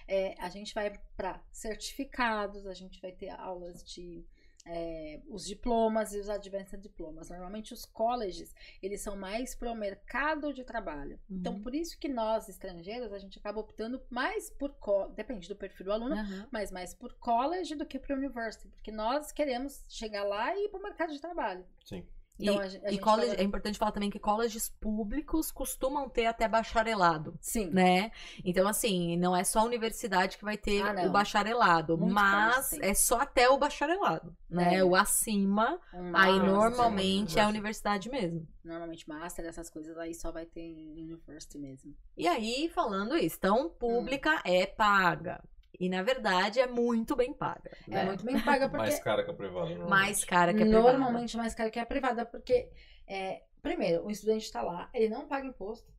É, a gente vai para certificados, a gente vai ter aulas de é, os diplomas e os advanced diplomas. Normalmente os colleges, eles são mais para o mercado de trabalho. Então, Uhum. por isso que nós, estrangeiros, a gente acaba optando mais por... Depende do perfil do aluno, Aham. mas mais por college do que por university, porque nós queremos chegar lá e ir para o mercado de trabalho. Sim. Então, e a a e college- fala- é importante falar também que colleges públicos costumam ter até bacharelado. Sim. Né? Então, assim, não é só a universidade que vai ter Ah, o bacharelado, Muitos mas é só até o bacharelado, né? É. O acima, aí normalmente é a universidade. universidade mesmo. Normalmente master, essas coisas aí só vai ter em university mesmo. E aí, falando isso, então, pública Hum. é paga. E, na verdade, é muito bem paga. É né? muito bem paga porque Mais cara que a privada. normalmente. mais cara que a privada. normalmente mais caro que a privada, porque é, primeiro, o estudante está lá, ele não paga imposto,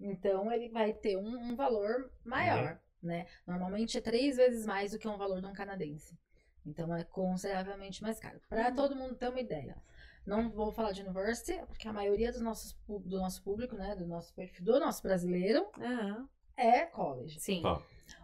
então ele vai ter um, um valor maior, né? Normalmente é três vezes mais do que um valor de um canadense. Então é consideravelmente mais caro. Para Uhum. todo mundo ter uma ideia. Não vou falar de university, porque a maioria dos nossos, do nosso público, né, do nosso perfil, do nosso brasileiro, Aham. é college. Sim. Tá.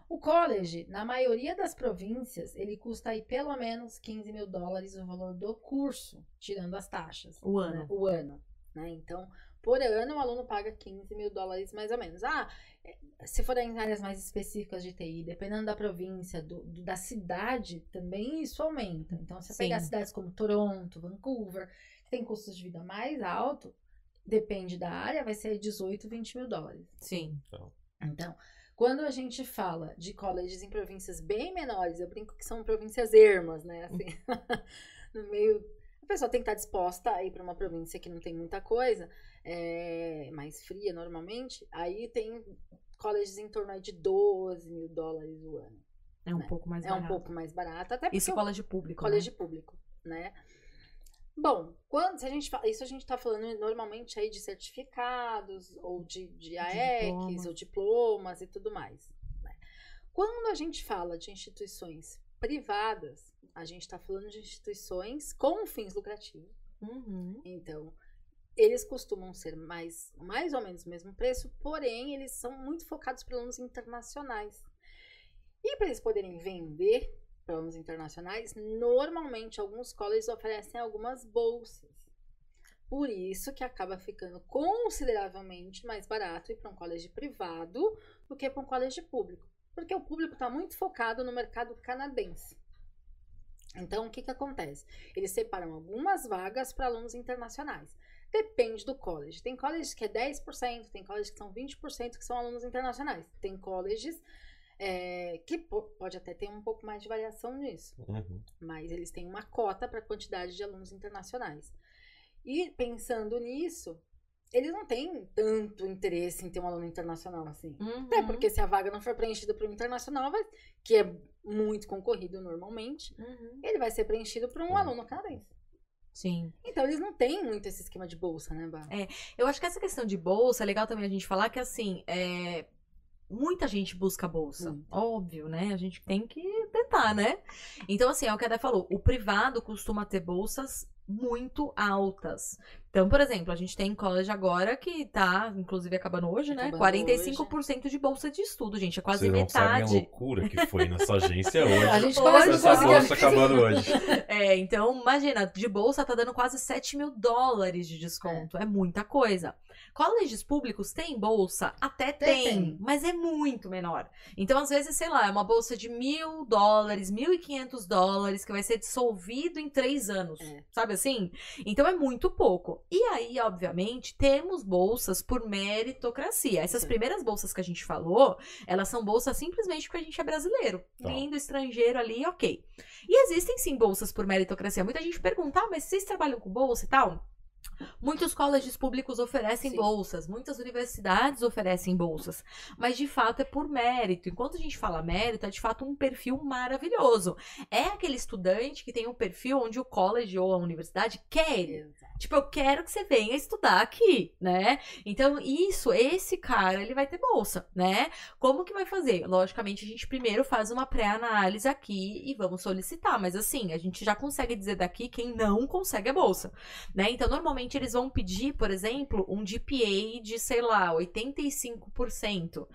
O college, na maioria das províncias, ele custa aí pelo menos 15 mil dólares o valor do curso, tirando as taxas. O né? ano. O ano. Né? Então, por ano, o aluno paga 15 mil dólares mais ou menos. Ah, é, se for em áreas mais específicas de TI, dependendo da província, do, do- da cidade, também isso aumenta. Então, se você Sim. pegar cidades como Toronto, Vancouver, que tem custos de vida mais alto, depende da área, vai ser 18, 20 mil dólares. Sim. Então, quando a gente fala de colleges em províncias bem menores, eu brinco que são províncias ermas, né? Assim, no meio. A pessoa tem que estar disposta a ir para uma província que não tem muita coisa, é, mais fria normalmente. Aí tem colleges em torno de 12 mil dólares o ano. É um Né? pouco mais é barato. um pouco mais barato, até porque Isso o colégio público. né? colégio público, né? Bom, quando se a gente fala, isso a gente está falando normalmente aí de certificados ou de, de AECs diplomas. ou diplomas e tudo mais. né? Quando a gente fala de instituições privadas, a gente está falando de instituições com fins lucrativos. Uhum. Então, eles costumam ser mais, mais ou menos o mesmo preço, porém, eles são muito focados para alunos internacionais. E para eles poderem vender alunos internacionais, normalmente alguns colleges oferecem algumas bolsas. Por isso que acaba ficando consideravelmente mais barato ir para um colégio privado do que para um colégio público. Porque o público está muito focado no mercado canadense. Então, o que, que acontece? Eles separam algumas vagas para alunos internacionais. Depende do college. Tem colleges que é 10%, tem colleges que são 20% que são alunos internacionais. Tem colleges é, que po- pode até ter um pouco mais de variação nisso Uhum. mas eles têm uma cota para a quantidade de alunos internacionais. E pensando nisso, eles não têm tanto interesse em ter um aluno internacional assim. Uhum. Até porque se a vaga não for preenchida por um internacional, vai- que é muito concorrido normalmente, Uhum. ele vai ser preenchido por um Uhum. aluno canadense. Sim. Então eles não têm muito esse esquema de bolsa, né, Bá? Eu acho que essa questão de bolsa é legal também a gente falar que, assim, é... muita gente busca bolsa. Muito. Óbvio, né? A gente tem que tentar, né? Então, assim, é o que a Dé falou. O privado costuma ter bolsas muito altas. Então, por exemplo, a gente tem college agora que tá, inclusive, acabando hoje, né? Acabando 45% de bolsa de estudo, gente. É quase Vocês não sabem a metade. loucura que foi nessa agência hoje. A gente Hoje quase Essa bolsa acabando hoje. É, então, imagina, de bolsa tá dando quase 7 mil dólares de desconto. É, muita coisa. Colleges públicos têm bolsa? Até tem, Tem. mas é muito menor. Então, às vezes, sei lá, é uma bolsa de mil dólares, mil e quinhentos dólares, que vai ser dissolvido em três anos. É. Sabe assim? Então, é muito pouco. E aí, obviamente, temos bolsas por meritocracia. Essas Sim. primeiras bolsas que a gente falou, elas são bolsas simplesmente porque a gente é brasileiro. Tá. Vindo estrangeiro ali, ok. E existem sim bolsas por meritocracia. Muita gente pergunta, ah, mas vocês trabalham com bolsa e tal? Muitos colleges públicos oferecem Sim. bolsas, muitas universidades oferecem bolsas, mas de fato é por mérito. Enquanto a gente fala mérito, é de fato um perfil maravilhoso. É aquele estudante que tem um perfil onde o college ou a universidade quer ele. Tipo, eu quero que você venha estudar aqui, né? Então, isso, esse cara, ele vai ter bolsa, né? Como que vai fazer? Logicamente, a gente primeiro faz uma pré-análise aqui e vamos solicitar, mas assim, a gente já consegue dizer daqui quem não consegue a bolsa, né? Então, normalmente eles vão pedir, por exemplo, um GPA de, sei lá, 85%.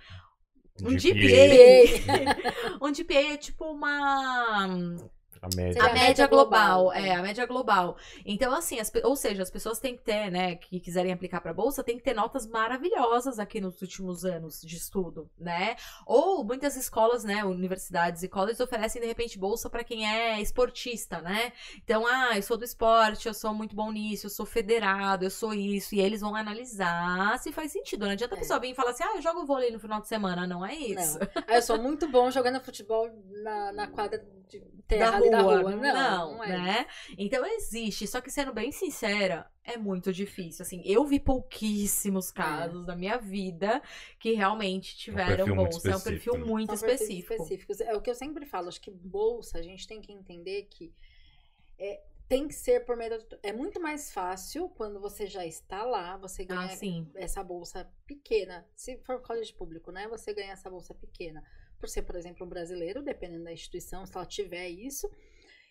Um GPA. um GPA é tipo uma A média. A a média global, global, é, é. a média global. Então, assim, as ou seja, as pessoas têm que ter, né, que quiserem aplicar para bolsa, tem que ter notas maravilhosas aqui nos últimos anos de estudo, né? Ou muitas escolas, né, universidades e colleges oferecem de repente bolsa para quem é esportista, né? Então, ah, eu sou do esporte, eu sou muito bom nisso, eu sou federado, eu sou isso, e eles vão analisar se faz sentido. Não adianta a É. pessoa vir e falar assim: "Ah, eu jogo vôlei no final de semana", não é isso. Não. Ah, eu sou muito bom jogando futebol na, na quadra de terra da ali rua. da rua. Não, Não, não, é. né? Então existe, só que sendo bem sincera, é muito difícil. Assim, eu vi pouquíssimos casos da minha vida que realmente tiveram perfil muito bolsa. É um perfil né? muito São específico. específicos. É o que eu sempre falo, acho que bolsa, a gente tem que entender que é, tem que ser por meio da- É muito mais fácil quando você já está lá, você ganha Ah, sim. essa bolsa pequena. Se for colégio público, né? Você ganha essa bolsa pequena. Por ser, por exemplo, um brasileiro, dependendo da instituição, se ela tiver isso.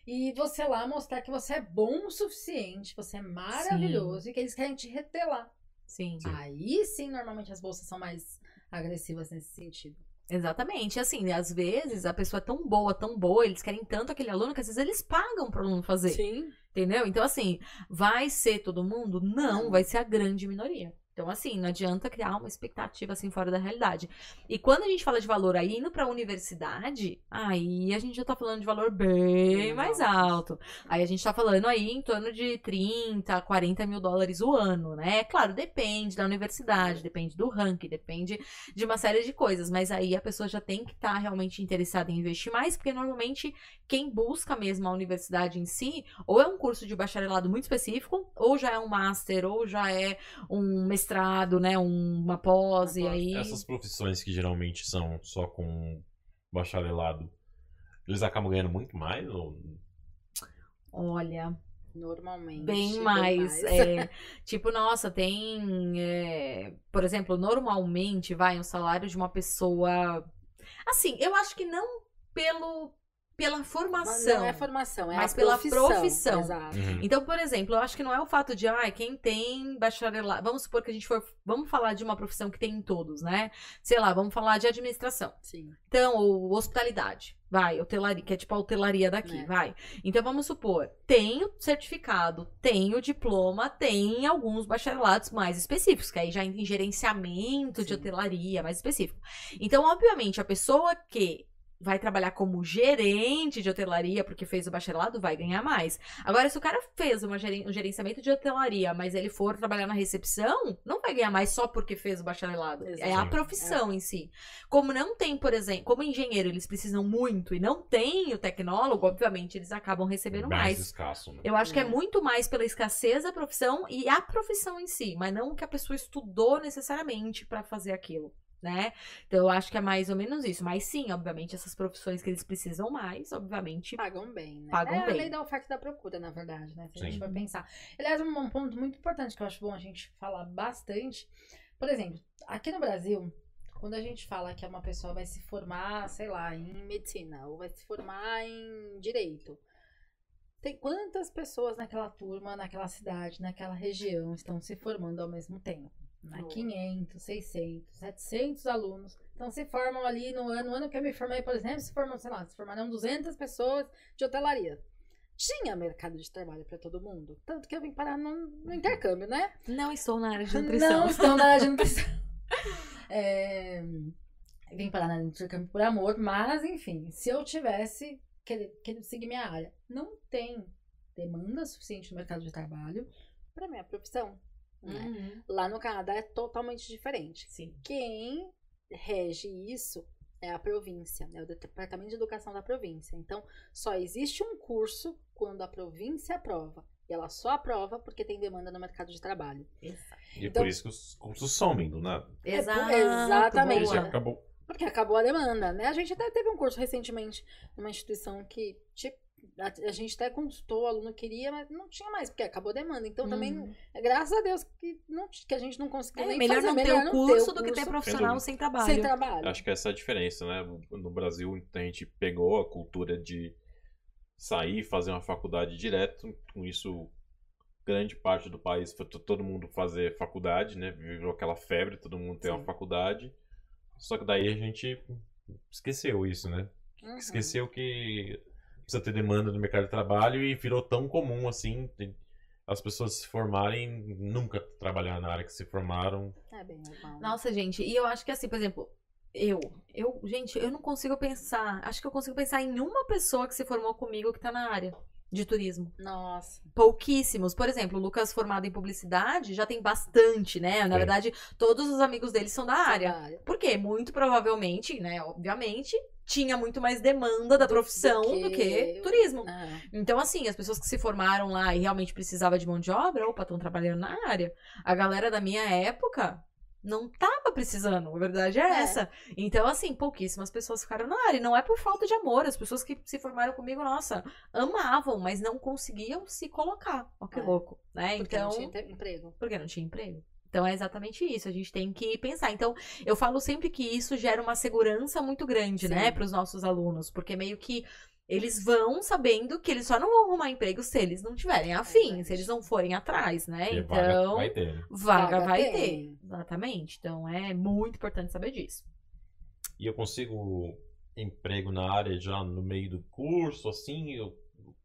E você lá mostrar que você é bom o suficiente, você é maravilhoso e que eles querem te reter lá. Sim. Sim. Aí sim, normalmente as bolsas são mais agressivas nesse sentido. Exatamente. Assim, às vezes a pessoa é tão boa, tão boa, eles querem tanto aquele aluno que às vezes eles pagam pro aluno fazer. Sim. Entendeu? Então, assim, vai ser todo mundo? Não, Não. vai ser a grande minoria. Então, assim, não adianta criar uma expectativa assim fora da realidade. E quando a gente fala de valor aí indo pra universidade, aí a gente já tá falando de valor bem mais alto. Aí a gente tá falando aí em torno de 30, 40 mil dólares o ano, né? Claro, depende da universidade, depende do ranking, depende de uma série de coisas. Mas aí a pessoa já tem que estar realmente interessada em investir mais, porque normalmente quem busca mesmo a universidade em si, ou é um curso de bacharelado muito específico, ou já é um master, ou já é um mestrado, né? um- uma pós, e pós. aí. Essas profissões que geralmente são só com bacharelado, eles acabam ganhando muito mais? Ou... Olha, Normalmente. Bem mais. é, tipo, nossa, tem. é, por exemplo, normalmente vai um salário de uma pessoa. Assim, eu acho que não pelo pela Mas formação. Não é formação, é mas a pela profissão. profissão. Exato. Uhum. Então, por exemplo, eu acho que não é o fato de, ah, quem tem bacharelado. Vamos supor que a gente for. Vamos falar de uma profissão que tem em todos, né? Sei lá, vamos falar de administração. Sim. Então, ou hospitalidade. Vai, hotelaria, que é tipo a hotelaria daqui, É. vai. Então, vamos supor, tem o certificado, tem o diploma, tem alguns bacharelados mais específicos, que aí já em gerenciamento de Sim. hotelaria, mais específico. Então, obviamente, a pessoa que vai trabalhar como gerente de hotelaria, porque fez o bacharelado, vai ganhar mais. Agora, se o cara fez uma geren- um gerenciamento de hotelaria, mas ele for trabalhar na recepção, não vai ganhar mais só porque fez o bacharelado. É a Exato. profissão em si. Como não tem, por exemplo, como engenheiro eles precisam muito e não tem o tecnólogo, obviamente eles acabam recebendo mais, mais. escasso, né? Eu acho que é É. muito mais pela escassez da profissão e a profissão em si, mas não que a pessoa estudou necessariamente pra fazer aquilo, né? Então eu acho que é mais ou menos isso. Mas sim, obviamente, essas profissões que eles precisam mais, obviamente. Pagam bem, né? Pagam é bem. a lei da oferta e da procura, na verdade, né? Se a Sim. gente for pensar. Aliás, um, um ponto muito importante que eu acho bom a gente falar bastante. Por exemplo, aqui no Brasil, quando a gente fala que uma pessoa vai se formar, sei lá, em medicina, ou vai se formar em direito. Tem quantas pessoas naquela turma, naquela cidade, naquela região estão se formando ao mesmo tempo? Boa. 500, 600, 700 alunos. Então se formam ali no ano, no ano que eu me formei, por exemplo, se formam, sei lá, se formaram 200 pessoas de hotelaria. Tinha mercado de trabalho para todo mundo. Tanto que eu vim parar no, no intercâmbio, né? Não estou na área de nutrição. Não estão na área de nutrição. É, vim parar na área de intercâmbio por amor, mas enfim, se eu tivesse querido, querido seguir minha área, não tem demanda suficiente no mercado de trabalho para minha profissão. Né? Uhum. Lá no Canadá é totalmente diferente. Sim. Quem rege isso é a província, né? o Departamento de Educação da província. Então, só existe um curso quando a província aprova. E ela só aprova porque tem demanda no mercado de trabalho. Exato. E é Então- por isso que os cursos somem do nada. Exato. exatamente. Porque acabou. Porque acabou a demanda, né? A gente até teve um curso recentemente numa instituição que tipo, a, a gente até consultou, o aluno queria, mas não tinha mais, porque acabou a demanda. Então também, Uhum. graças a Deus que, não, que a gente não conseguiu É nem melhor fazer. não ter melhor o não curso do que ter profissional sem trabalho. sem trabalho. Acho que essa é a diferença, né? No Brasil, a gente pegou a cultura de sair, fazer uma faculdade direto. Com isso, grande parte do país foi to- todo mundo fazer faculdade, né? Virou aquela febre, todo mundo tem uma Sim. faculdade. Só que daí a gente esqueceu isso, né? Uhum. Esqueceu que precisa ter demanda no mercado de trabalho e virou tão comum assim as pessoas se formarem nunca trabalhar na área que se formaram. É bem normal. Nossa, gente, e eu acho que assim, por exemplo, eu, eu, gente, eu não consigo pensar, acho que eu consigo pensar em uma pessoa que se formou comigo que tá na área de turismo. Nossa. Pouquíssimos. Por exemplo, o Lucas formado em publicidade já tem bastante, né? Na É. verdade, todos os amigos dele são da área. Trabalho. Por quê? Muito provavelmente, né, obviamente, tinha muito mais demanda da Do- do profissão do que, que- turismo. Ah, Então, assim, as pessoas que se formaram lá e realmente precisava de mão de obra, opa, estão trabalhando na área. A galera da minha época não tava precisando, a verdade é, É. essa. Então, assim, pouquíssimas pessoas ficaram na área. E não é por falta de amor. As pessoas que se formaram comigo, nossa, amavam, mas não conseguiam se colocar. Ó, que É. louco, né? porque então, não tinha emprego. porque não tinha emprego. Então é exatamente isso, a gente tem que pensar. Então, eu falo sempre que isso gera uma segurança muito grande, Sim. né, para os nossos alunos, porque meio que eles vão sabendo que eles só não vão arrumar emprego se eles não tiverem afim, Verdade. se eles não forem atrás, né? E vaga Então, vai ter, né? vaga Vaga vai tem. ter. Exatamente. Então é muito importante saber disso. E eu consigo emprego na área já no meio do curso, assim, eu,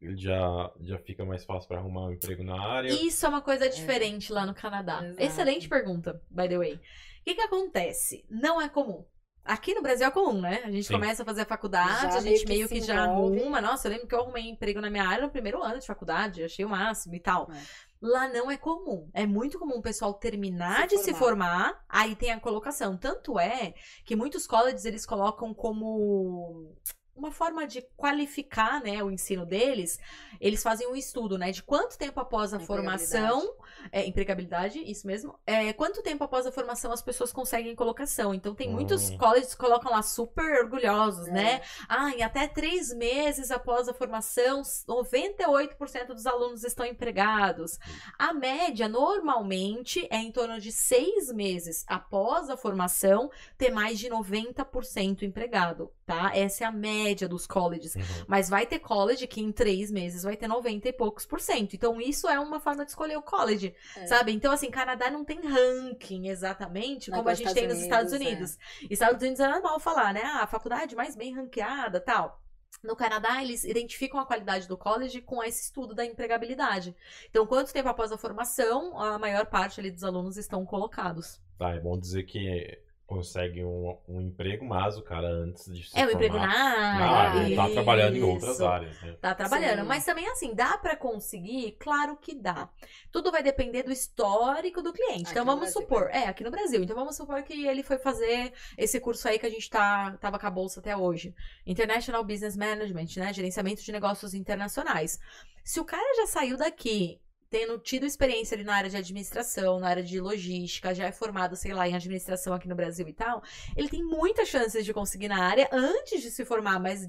ele já, já fica mais fácil para arrumar um emprego na área. Isso é uma coisa diferente lá no Canadá. Exato. Excelente pergunta, by the way. O que, que acontece? Não é comum. Aqui no Brasil é comum, né? A gente Sim. começa a fazer a faculdade, Já a gente meio que meio se que, já envolve. arruma. Nossa, eu lembro que eu arrumei emprego na minha área no primeiro ano de faculdade, achei o máximo e tal. É. Lá não é comum. É muito comum o pessoal terminar Se de se formar. formar, aí tem a colocação. Tanto é que muitos colleges eles colocam como uma forma de qualificar, né, o ensino deles, eles fazem um estudo, né, de quanto tempo após a formação, é, empregabilidade, isso mesmo, é, quanto tempo após a formação as pessoas conseguem colocação. Então, tem muitos Hum. colleges que colocam lá super orgulhosos, É. né, ah, em até três meses após a formação, 98% dos alunos estão empregados. A média, normalmente, é em torno de seis meses após a formação ter mais de 90% empregado, tá? Essa é a média dos colleges. Uhum. Mas vai ter college que em três meses vai ter 90 e poucos por cento. Então, isso é uma forma de escolher o college, É. sabe? Então, assim, Canadá não tem ranking exatamente como a gente tem nos Estados Estados Unidos. Unidos, Estados Unidos é normal falar, né? Ah, a faculdade mais bem ranqueada tal. No Canadá, eles identificam a qualidade do college com esse estudo da empregabilidade. Então, quanto tempo após a formação, a maior parte ali dos alunos estão colocados. Tá, é bom dizer que consegue um, um emprego, mas o cara antes de se é o emprego na na área. área, tá trabalhando em outras áreas, né? Tá trabalhando. Sim. Mas também, assim, dá pra conseguir? Claro que dá. Tudo vai depender do histórico do cliente. Aqui então, vamos Brasil, supor. É, aqui no Brasil. Então, vamos supor que ele foi fazer esse curso aí que a gente tá, tava com a bolsa até hoje. International Business Management, né? Gerenciamento de negócios internacionais. Se o cara já saiu daqui tendo tido experiência ali na área de administração, na área de logística, já é formado, sei lá, em administração aqui no Brasil e tal, ele tem muitas chances de conseguir na área antes de se formar, mas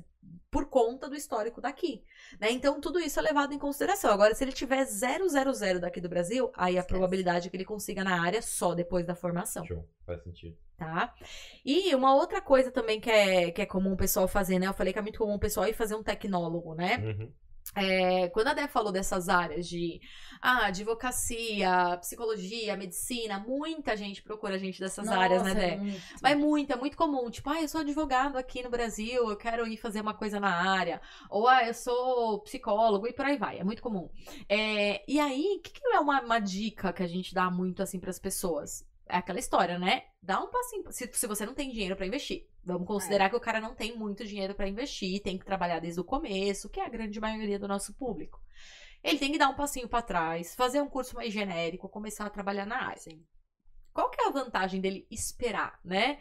por conta do histórico daqui, né? Então tudo isso é levado em consideração. Agora, se ele tiver 000 daqui do Brasil, aí a probabilidade é que ele consiga na área só depois da formação Show, faz sentido. tá? E uma outra coisa também que é, que é comum o pessoal fazer, né? Eu falei que é muito comum o pessoal ir fazer um tecnólogo, né? Uhum. É, quando a Dé falou dessas áreas de ah, advocacia, psicologia, medicina, muita gente procura a gente dessas áreas, né, Nossa, Dé? é muito. Mas é muito, é muito comum. Tipo, ah, eu sou advogado aqui no Brasil, eu quero ir fazer uma coisa na área. Ou, ah, eu sou psicólogo e por aí vai. É muito comum. É, e aí, o que, que é uma, uma dica que a gente dá muito, assim, pras pessoas? É aquela história, né? Dá um passinho. Se, se você não tem dinheiro pra investir. Vamos considerar que o cara não tem muito dinheiro pra investir, tem que trabalhar desde o começo, que é a grande maioria do nosso público. Ele tem que dar um passinho pra trás, fazer um curso mais genérico, começar a trabalhar na área. Sim. Qual que é a vantagem dele esperar, né?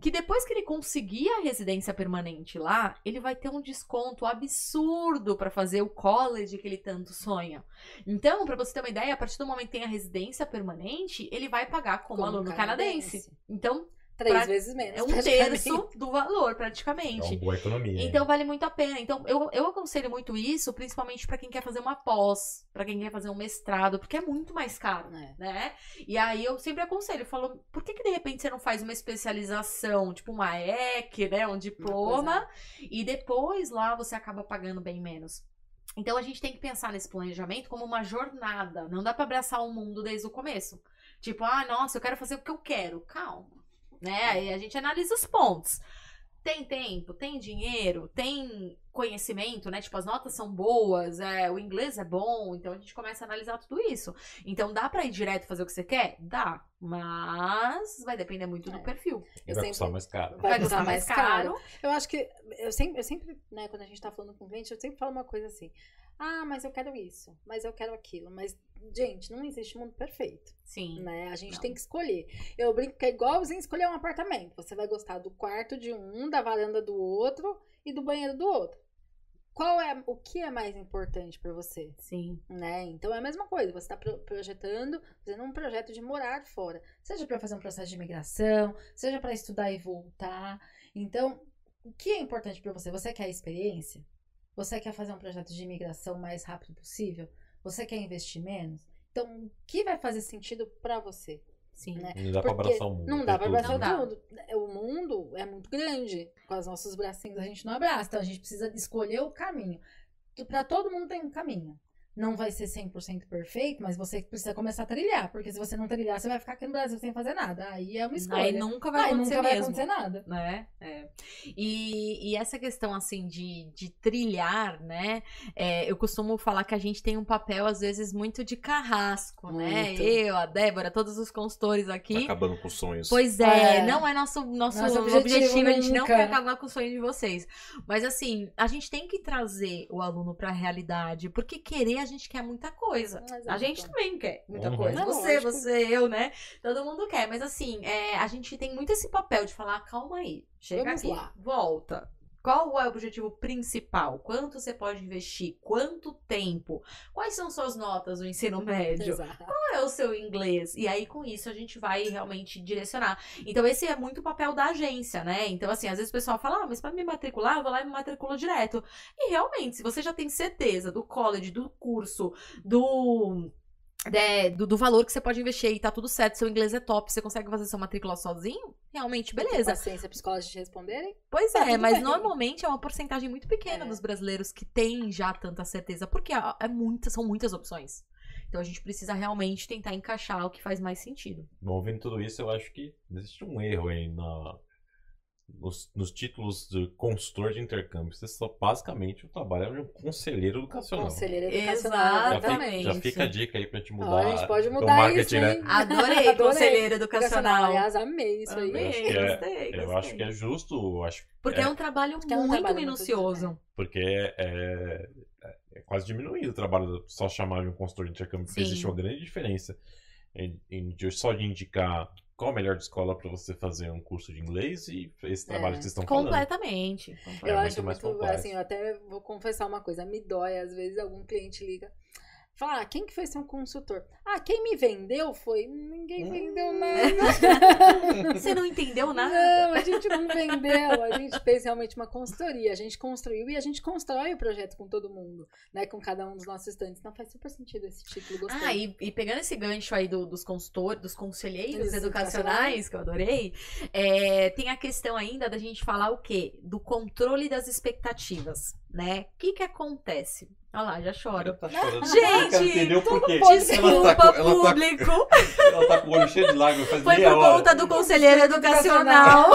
Que depois que ele conseguir a residência permanente lá, ele vai ter um desconto absurdo para fazer o college que ele tanto sonha. Então, para você ter uma ideia, a partir do momento que tem a residência permanente, ele vai pagar como, Como aluno canadense. Então, Três Pra- vezes menos. é um terço do valor, É praticamente. uma boa economia. Então vale muito a pena. Então eu, eu aconselho muito isso, principalmente pra quem quer fazer uma pós, pra quem quer fazer um mestrado, porque é muito mais caro, É. né? E aí eu sempre aconselho, eu falo, por que que de repente você não faz uma especialização, tipo uma EC, né, um diploma, e depois lá você acaba pagando bem menos. Então a gente tem que pensar nesse planejamento como uma jornada. Não dá pra abraçar o mundo desde o começo. Tipo, ah, nossa, eu quero fazer o que eu quero. Calma. Né? Aí a gente analisa os pontos. Tem tempo, tem dinheiro, tem conhecimento, né? Tipo, as notas são boas, é, o inglês é bom, então a gente começa a analisar tudo isso. Então dá pra ir direto fazer o que você quer? Dá. Mas vai depender muito do É. perfil. E Eu vai sempre- custar mais caro. Vai custar mais caro. Eu acho que eu sempre, eu sempre, né, quando a gente tá falando com o cliente, eu sempre falo uma coisa assim: "Ah, mas eu quero isso, mas eu quero aquilo". Mas gente, não existe mundo perfeito, Sim. né? A gente Não. tem que escolher. Eu brinco que é igualzinho escolher um apartamento. Você vai gostar do quarto de um, da varanda do outro e do banheiro do outro. Qual é o que é mais importante pra você? Sim. né? Então é a mesma coisa, você está projetando, fazendo um projeto de morar fora, seja para fazer um processo de imigração, seja para estudar e voltar. Então, o que é importante para você? Você quer experiência? Você quer fazer um projeto de imigração o mais rápido possível? Você quer investir menos? Então, o que vai fazer sentido para você? Sim. Né? Não dá pra Porque abraçar o mundo. Não dá tudo, abraçar? Não dá. tudo. O mundo é muito grande. Com os nossos bracinhos a gente não abraça. Então a gente precisa escolher o caminho. Pra todo mundo tem um caminho. Não vai ser 100% perfeito, mas você precisa começar a trilhar. Porque se você não trilhar, você vai ficar aqui no Brasil sem fazer nada. Aí é uma escolha. Aí nunca vai Aí acontecer nunca vai acontecer nada. né? É. E, e essa questão, assim, de, de trilhar, né? É, eu costumo falar que a gente tem um papel, às vezes, muito de carrasco, né? Muito. Eu, a Débora, todos os consultores Tá aqui. acabando com os sonhos. Pois é, É. não é nosso, nosso, Nosso objetivo, objetivo a gente não quer acabar com o sonho de vocês. Mas assim, a gente tem que trazer o aluno pra realidade, porque querer a gente quer muita coisa. Mas A é gente também quer muita Uhum. coisa. É Você, lógico. você, eu, né? Todo mundo quer. Mas assim, é, a gente tem muito esse papel de falar, calma aí, chega Vamos aqui, lá. volta. Qual é o objetivo principal? Quanto você pode investir? Quanto tempo? Quais são suas notas do ensino médio? Exato. Qual é o seu inglês? E aí, com isso, a gente vai realmente direcionar. Então, esse é muito o papel da agência, né? Então, assim, às vezes o pessoal fala, ah, mas para me matricular, eu vou lá e me matriculo direto. E realmente, se você já tem certeza do college, do curso, do é, do, do valor que você pode investir e tá tudo certo, seu inglês é top, você consegue fazer sua matrícula sozinho, realmente, Tem beleza. paciência psicólogos de responderem? Pois Tá é, mas bem. normalmente é uma porcentagem muito pequena É. dos brasileiros que têm já tanta certeza, porque é é muita, são muitas opções. Então a gente precisa realmente tentar encaixar o que faz mais sentido. Bom, ouvindo tudo isso, eu acho que existe um erro aí na, nos, nos títulos de consultor de intercâmbio. Você só basicamente o trabalho é de um conselheiro educacional. Conselheiro educacional. Exato. Já fica, Exatamente. já fica a dica aí pra gente mudar a gente pode o mudar marketing, isso, né? Adorei, Adorei. conselheiro educacional. Aliás, amei isso aí. Amei, acho que é- gostei, Eu gostei. acho que é justo, eu acho, Porque é, é- um trabalho Porque é um muito trabalho muito minucioso. porque é, é, é quase diminuir o trabalho de só chamar de um consultor de intercâmbio, porque Sim. existe uma grande diferença em, em de só de indicar qual a melhor escola para você fazer um curso de inglês e esse trabalho É. que vocês estão falando. Completamente. É Eu completamente. acho muito muito, assim, eu até vou confessar uma coisa, me dói, às vezes algum cliente liga, fala, ah, quem que foi seu consultor? Ah, quem me vendeu foi, ninguém vendeu Hum. nada. Você não entendeu nada? Não, a gente não vendeu, a gente fez realmente uma consultoria, a gente construiu e a gente constrói o projeto com todo mundo, né, com cada um dos nossos estantes. Então faz super sentido esse título, gostei. Ah, e, e pegando esse gancho aí do- dos consultores, dos conselheiros Dos educacionais, que eu adorei, é, tem a questão ainda da gente falar o quê? Do controle das expectativas, né? O que que acontece? Olha lá, já choro. Tá chorando. Gente, entendeu por quê? Desculpa, tá, com- tá, público. ela tá com o olho cheio de lágrimas faz Foi meia por hora. conta do conselheiro educacional.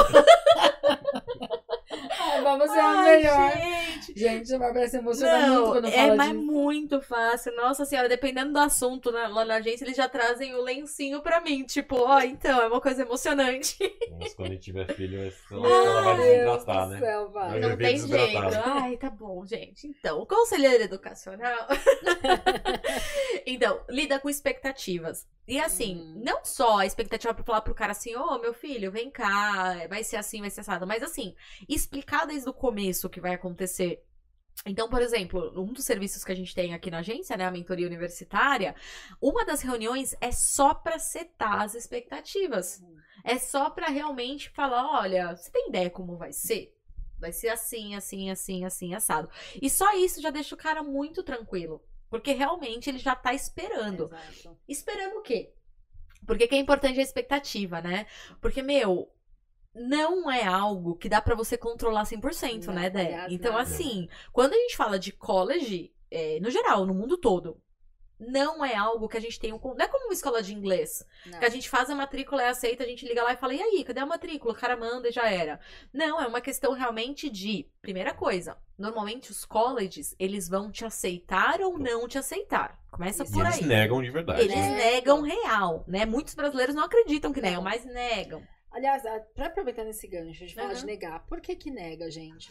Ai, vamos ser a Ai, melhor. gente. Gente, a Bárbara se emociona muito Não, quando é mas disso. muito fácil. Nossa senhora, dependendo do assunto na- lá na agência, eles já trazem o lencinho pra mim. Tipo, ó, então, é uma coisa emocionante. Mas quando a gente tiver filho, ela, Ai, ela vai desidratar, né? céu, vai. Vai Não tem jeito. Ai, tá bom, gente. Então, o conselheiro educacional. então, lida com expectativas. E assim, Hum. não só a expectativa pra falar pro cara assim, ô meu filho, vem cá, vai ser assim, vai ser assado. Mas assim, explicar desde o começo o que vai acontecer. Então, por exemplo, um dos serviços que a gente tem aqui na agência, né, a mentoria universitária, uma das reuniões é só pra setar as expectativas. É só pra realmente falar, olha, você tem ideia como vai ser? Vai ser assim, assim, assim, assim, assado. E só isso já deixa o cara muito tranquilo. Porque realmente ele já tá esperando. Exato. Esperando o quê? Porque que é importante a expectativa, né? Porque, meu, não é algo que dá pra você controlar 100%, Não, né, Dé? aliás, Então, nada. assim, quando a gente fala de college, é, no geral, no mundo todo, não é algo que a gente tem um. Não é como uma escola de inglês. Não. Que a gente faz a matrícula, é aceita, a gente liga lá e fala, e aí, cadê a matrícula? O cara manda e já era. Não, é uma questão realmente de, primeira coisa, normalmente os colleges, eles vão te aceitar ou não te aceitar. Começa Isso. E por eles aí. negam de verdade. Eles né? negam real, né? Muitos brasileiros não acreditam que negam, mas negam. Aliás, a- pra aproveitar nesse gancho de falar Aham. de negar, por que que nega, gente?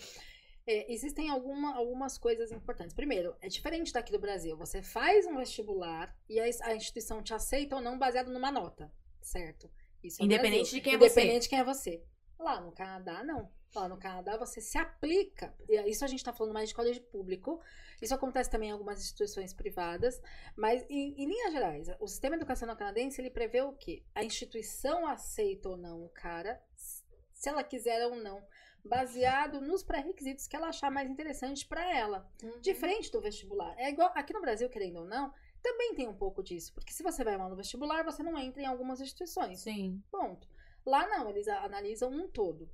É, existem alguma- algumas coisas importantes. Primeiro, é diferente daqui do Brasil. Você faz um vestibular e a, a instituição te aceita ou não baseado numa nota, certo? Isso é Independente de quem é Independente você. de quem é você. Lá no Canadá, não. Lá no Canadá, você se aplica. Isso a gente tá falando mais de colégio público. Isso acontece também em algumas instituições privadas. Mas, em, em linhas gerais, o sistema educacional canadense, ele prevê o quê? A instituição aceita ou não o cara, se ela quiser ou não, baseado nos pré-requisitos que ela achar mais interessante para ela. Diferente do vestibular. É igual, aqui no Brasil, querendo ou não, também tem um pouco disso. Porque se você vai mal no vestibular, você não entra em algumas instituições. Sim. Ponto. Lá não, eles analisam um todo.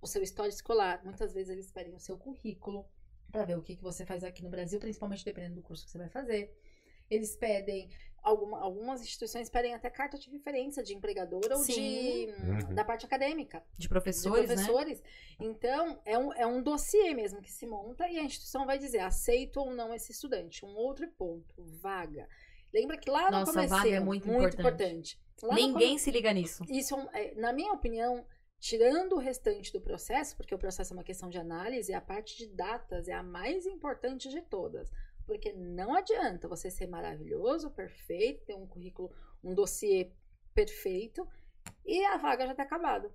O seu histórico escolar. Muitas vezes eles pedem o seu currículo para ver o que, que você faz aqui no Brasil, principalmente dependendo do curso que você vai fazer. Eles pedem. Alguma, algumas instituições pedem até carta de referência de empregador ou Sim. de, Uhum. da parte acadêmica De de professores, né? professores. Então, é um, é um dossiê mesmo que se monta e a instituição vai dizer aceito ou não esse estudante. Um outro ponto, vaga. Lembra que lá no Nossa, começo vaga é muito importante. Lá no Ninguém se liga nisso. isso, é, na minha opinião, tirando o restante do processo, porque o processo é uma questão de análise, a parte de datas é a mais importante de todas. Porque não adianta você ser maravilhoso, perfeito, ter um currículo, um dossiê perfeito, e a vaga já tá acabado.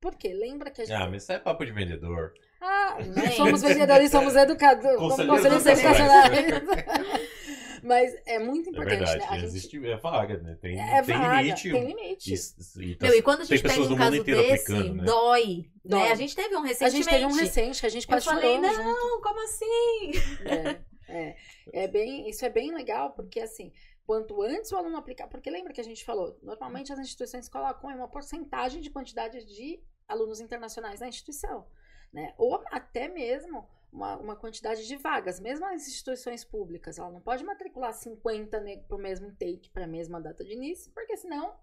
Porque lembra que a gente. Ah, mas isso é papo de vendedor. Ah, somos vendedores, somos educadores, conselheiros educacionais. Mas é muito É importante, verdade, né? A gente- existe, é vaga, né? Tem, é tem vaga, limite. tem limite. E, e tá- Meu, e quando a gente pega um caso desse, aplicando, né? dói, Dói. né? A gente teve um A recentemente. gente teve um recente que a gente Eu quase falei, chorou não, junto. como assim? É, é, é bem, isso é bem legal, porque assim, quanto antes o aluno aplicar, porque lembra que a gente falou, normalmente as instituições colocam uma porcentagem de quantidade de alunos internacionais na instituição, né? Ou até mesmo uma, uma quantidade de vagas, mesmo as instituições públicas, ela não pode matricular 50 para o mesmo intake, para a mesma data de início, porque senão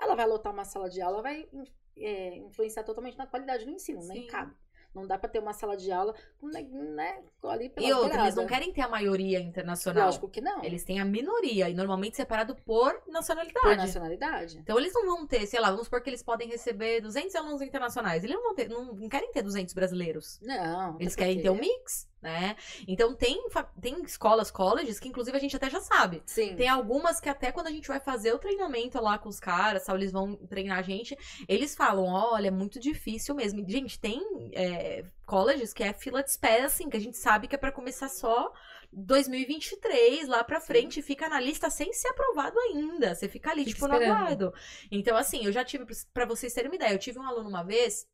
ela vai lotar uma sala de aula, vai é, influenciar totalmente na qualidade do ensino, nem Sim. cabe. Não dá para ter uma sala de aula com, né, ali pela E outra, eles não querem ter a maioria internacional. Lógico que não. Eles têm a minoria, e normalmente separado por nacionalidade. Por nacionalidade. Então eles não vão ter, sei lá, vamos supor que eles podem receber 200 alunos internacionais. Eles não vão ter, não, não querem ter 200 brasileiros. Não. Eles querem ter um mix, né? Então tem, tem escolas, colleges, que inclusive a gente até já sabe. Sim. Tem algumas que até quando a gente vai fazer o treinamento lá com os caras, tal, eles vão treinar a gente, eles falam, olha, é muito difícil mesmo. Gente, tem é, colleges que é fila de espera, assim, que a gente sabe que é pra começar só 2023, lá pra frente, fica na lista sem ser aprovado ainda. Você fica ali, Fica tipo, no esperando. aguardo. Então, assim, eu já tive, pra vocês terem uma ideia, eu tive um aluno uma vez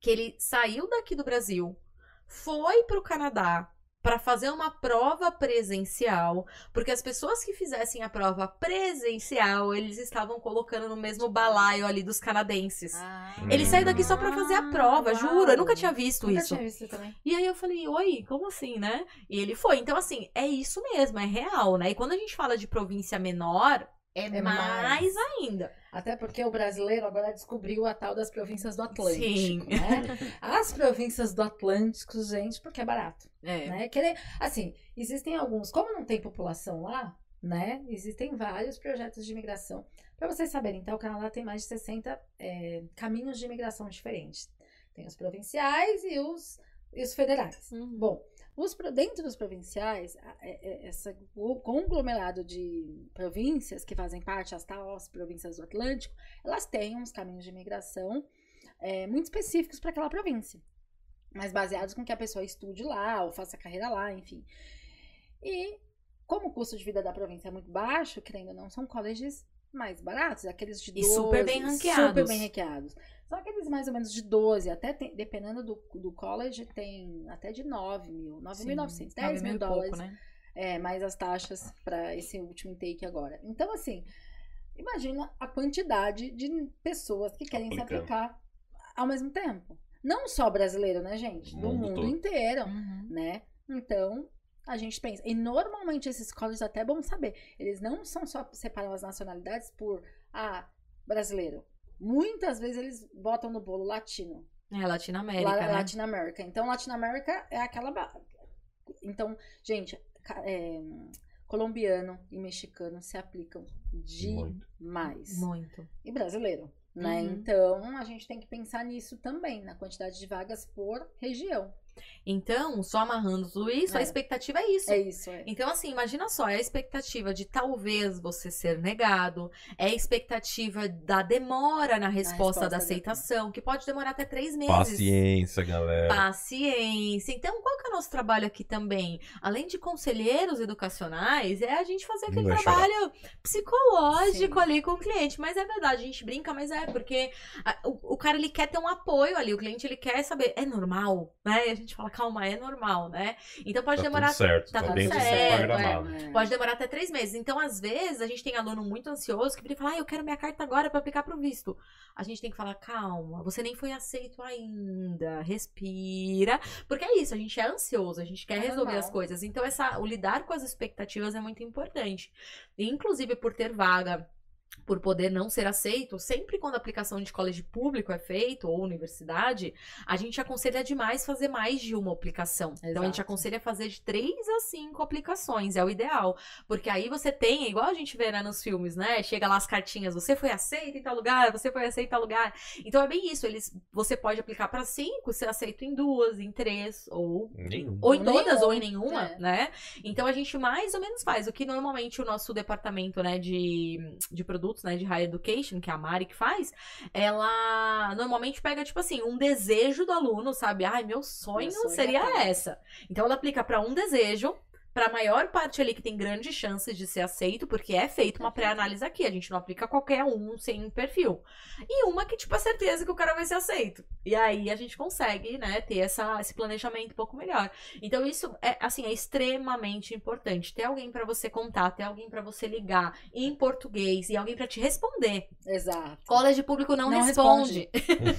que ele saiu daqui do Brasil, foi pro Canadá para fazer uma prova presencial, porque as pessoas que fizessem a prova presencial, eles estavam colocando no mesmo balaio ali dos canadenses. Ah, Ele saiu daqui só pra fazer a prova, Ah, juro. Eu nunca uau. tinha visto Nunca isso. tinha visto também. E aí eu falei, oi, como assim, né? E ele foi. Então, assim, é isso mesmo, é real, né? E quando a gente fala de província menor, é, É mais, mais. ainda. Até porque o brasileiro agora descobriu a tal das províncias do Atlântico. Sim. Né? As províncias do Atlântico, gente, porque é barato. É. Né? Querer, assim, existem alguns, como não tem população lá, né? Existem vários projetos de imigração. Para vocês saberem, então, o Canadá tem mais de 60 é, caminhos de imigração diferentes. Tem os provinciais e os, e os federais. Uhum. Bom, os, dentro dos provinciais, é- é- essa o conglomerado de províncias que fazem parte, as províncias do Atlântico, elas têm uns caminhos de imigração é, muito específicos para aquela província, mas baseados com que a pessoa estude lá ou faça carreira lá, enfim. E como o custo de vida da província é muito baixo, querendo ou não, são colleges mais baratos, aqueles de E 12, super bem ranqueados. Super bem ranqueados. São aqueles mais ou menos de 12, até tem- dependendo do, do college, tem até de 9 mil, 9.900, 10 mil dólares. né? É, mais as taxas para esse último intake agora. Então, assim, imagina a quantidade de pessoas que querem se Aplicando. aplicar ao mesmo tempo. Não só brasileiro, né, gente? Do mundo mundo inteiro, Uhum. né? Então, a gente pensa. E normalmente esses colleges, até é bom saber, eles não são só separam as nacionalidades por, ah, brasileiro. Muitas vezes eles botam no bolo latino. É, Latinoamérica, La- né? Latin America. Então, Latin America é aquela. Então, gente, é, colombiano e mexicano se aplicam Muito. demais. Muito. E brasileiro, né? Uhum. Então, a gente tem que pensar nisso também, na quantidade de vagas por região. Então, só amarrando tudo isso, a É. expectativa é isso. É isso, é. Então, assim, imagina só, é a expectativa de talvez você ser negado, é a expectativa da demora na resposta, resposta da da- aceitação, que pode demorar até três meses. Paciência, galera. Paciência. Então, qual que é o nosso trabalho aqui também? Além de conselheiros educacionais, é a gente fazer aquele chorar. trabalho psicológico Sim. ali com o cliente. Mas é verdade, a gente brinca, mas é porque a- o, o cara ele quer ter um apoio ali, o cliente ele quer saber, é normal, né? E a gente fala, calma, é normal, né? Então pode tá demorar tudo certo, tá tá, tudo seu certo, programa. É. Pode demorar até três meses. Então, às vezes, a gente tem aluno muito ansioso que vira e fala: ah, eu quero minha carta agora pra aplicar pro visto. A gente tem que falar: calma, você nem foi aceito ainda. Respira. Porque é isso, a gente é ansioso, a gente quer É resolver normal. as coisas. Então, essa, o lidar com as expectativas é muito importante. E, inclusive, por ter vaga. Por poder não ser aceito, sempre quando a aplicação de colégio público é feito, ou universidade, a gente aconselha demais fazer mais de uma aplicação. Então a gente Exato. aconselha fazer de três a cinco aplicações, é o ideal. Porque aí você tem, igual a gente vê né, nos filmes, né? Chega lá as cartinhas, você foi aceito em tal lugar, você foi aceito em tal lugar. Então é bem isso, eles, você pode aplicar para cinco, ser aceito em duas, em três, ou Nenhum. ou em Ou todas, nenhum, ou em nenhuma, é. né? Então a gente mais ou menos faz o que normalmente o nosso departamento, né, de, de produtos produtos, né, de higher education, que é a Mari que faz, ela normalmente pega, tipo assim, um desejo do aluno, sabe? Ai, meu sonho, Meu sonho é seria tal. essa. Então ela aplica pra um desejo, pra maior parte ali que tem grandes chances de ser aceito, porque é feito uma pré-análise aqui, a gente não aplica qualquer um sem perfil. E uma que, tipo, é certeza que o cara vai ser aceito. E aí a gente consegue, né, ter essa, esse planejamento um pouco melhor. Então isso é, assim, é extremamente importante. Ter alguém pra você contar, ter alguém pra você ligar em português e alguém pra te responder. Exato. Colégio público não, Não responde.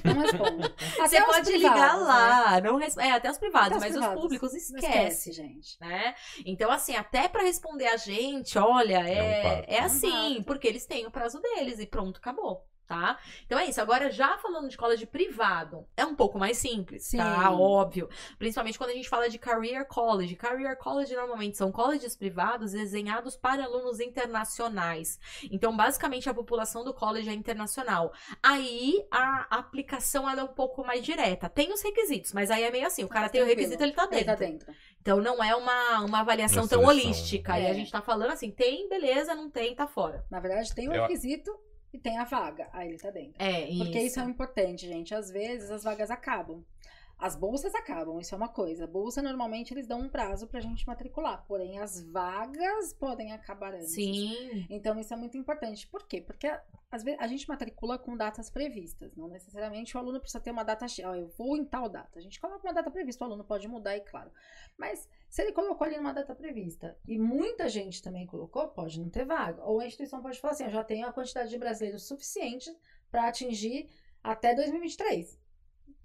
Não responde. Você Até os pode privados, ligar né? lá, não res... é até os privados, Até os mas privados. os públicos Não esquece, esquece, gente. né? Então assim, até pra responder a gente, olha, É um é parto. é É um assim, porque eles têm o prazo deles e pronto, acabou. Tá? Então é isso. Agora, já falando de colégio privado, é um pouco mais simples, Sim. tá? Óbvio. Principalmente quando a gente fala de career college. Career college normalmente são colleges privados desenhados para alunos internacionais. Então, basicamente, a população do college é internacional. Aí, a aplicação ela é um pouco mais direta. Tem os requisitos, mas aí é meio assim: o cara Mais tem o requisito, ele tá Ele dentro. tá dentro. Então, não é uma, uma avaliação Uma tão holística. E a É. gente tá falando assim: tem, beleza, não tem, tá fora. Na verdade, tem o Eu- requisito e tem a vaga. Aí ele tá dentro. É, Porque isso é importante, gente. Às vezes as vagas acabam. As bolsas acabam, isso é uma coisa. Bolsa, normalmente, eles dão um prazo pra gente matricular. Porém, as vagas podem acabar antes. Sim. Então, isso é muito importante. Por quê? Porque às vezes a gente matricula com datas previstas. Não necessariamente o aluno precisa ter uma data. X. Ó, eu vou em tal data. A gente coloca uma data prevista, o aluno pode mudar, e claro. Mas se ele colocou ali uma data prevista e muita gente também colocou, pode não ter vaga. Ou a instituição pode falar assim: eu já tenho a quantidade de brasileiros suficiente para atingir até 2023.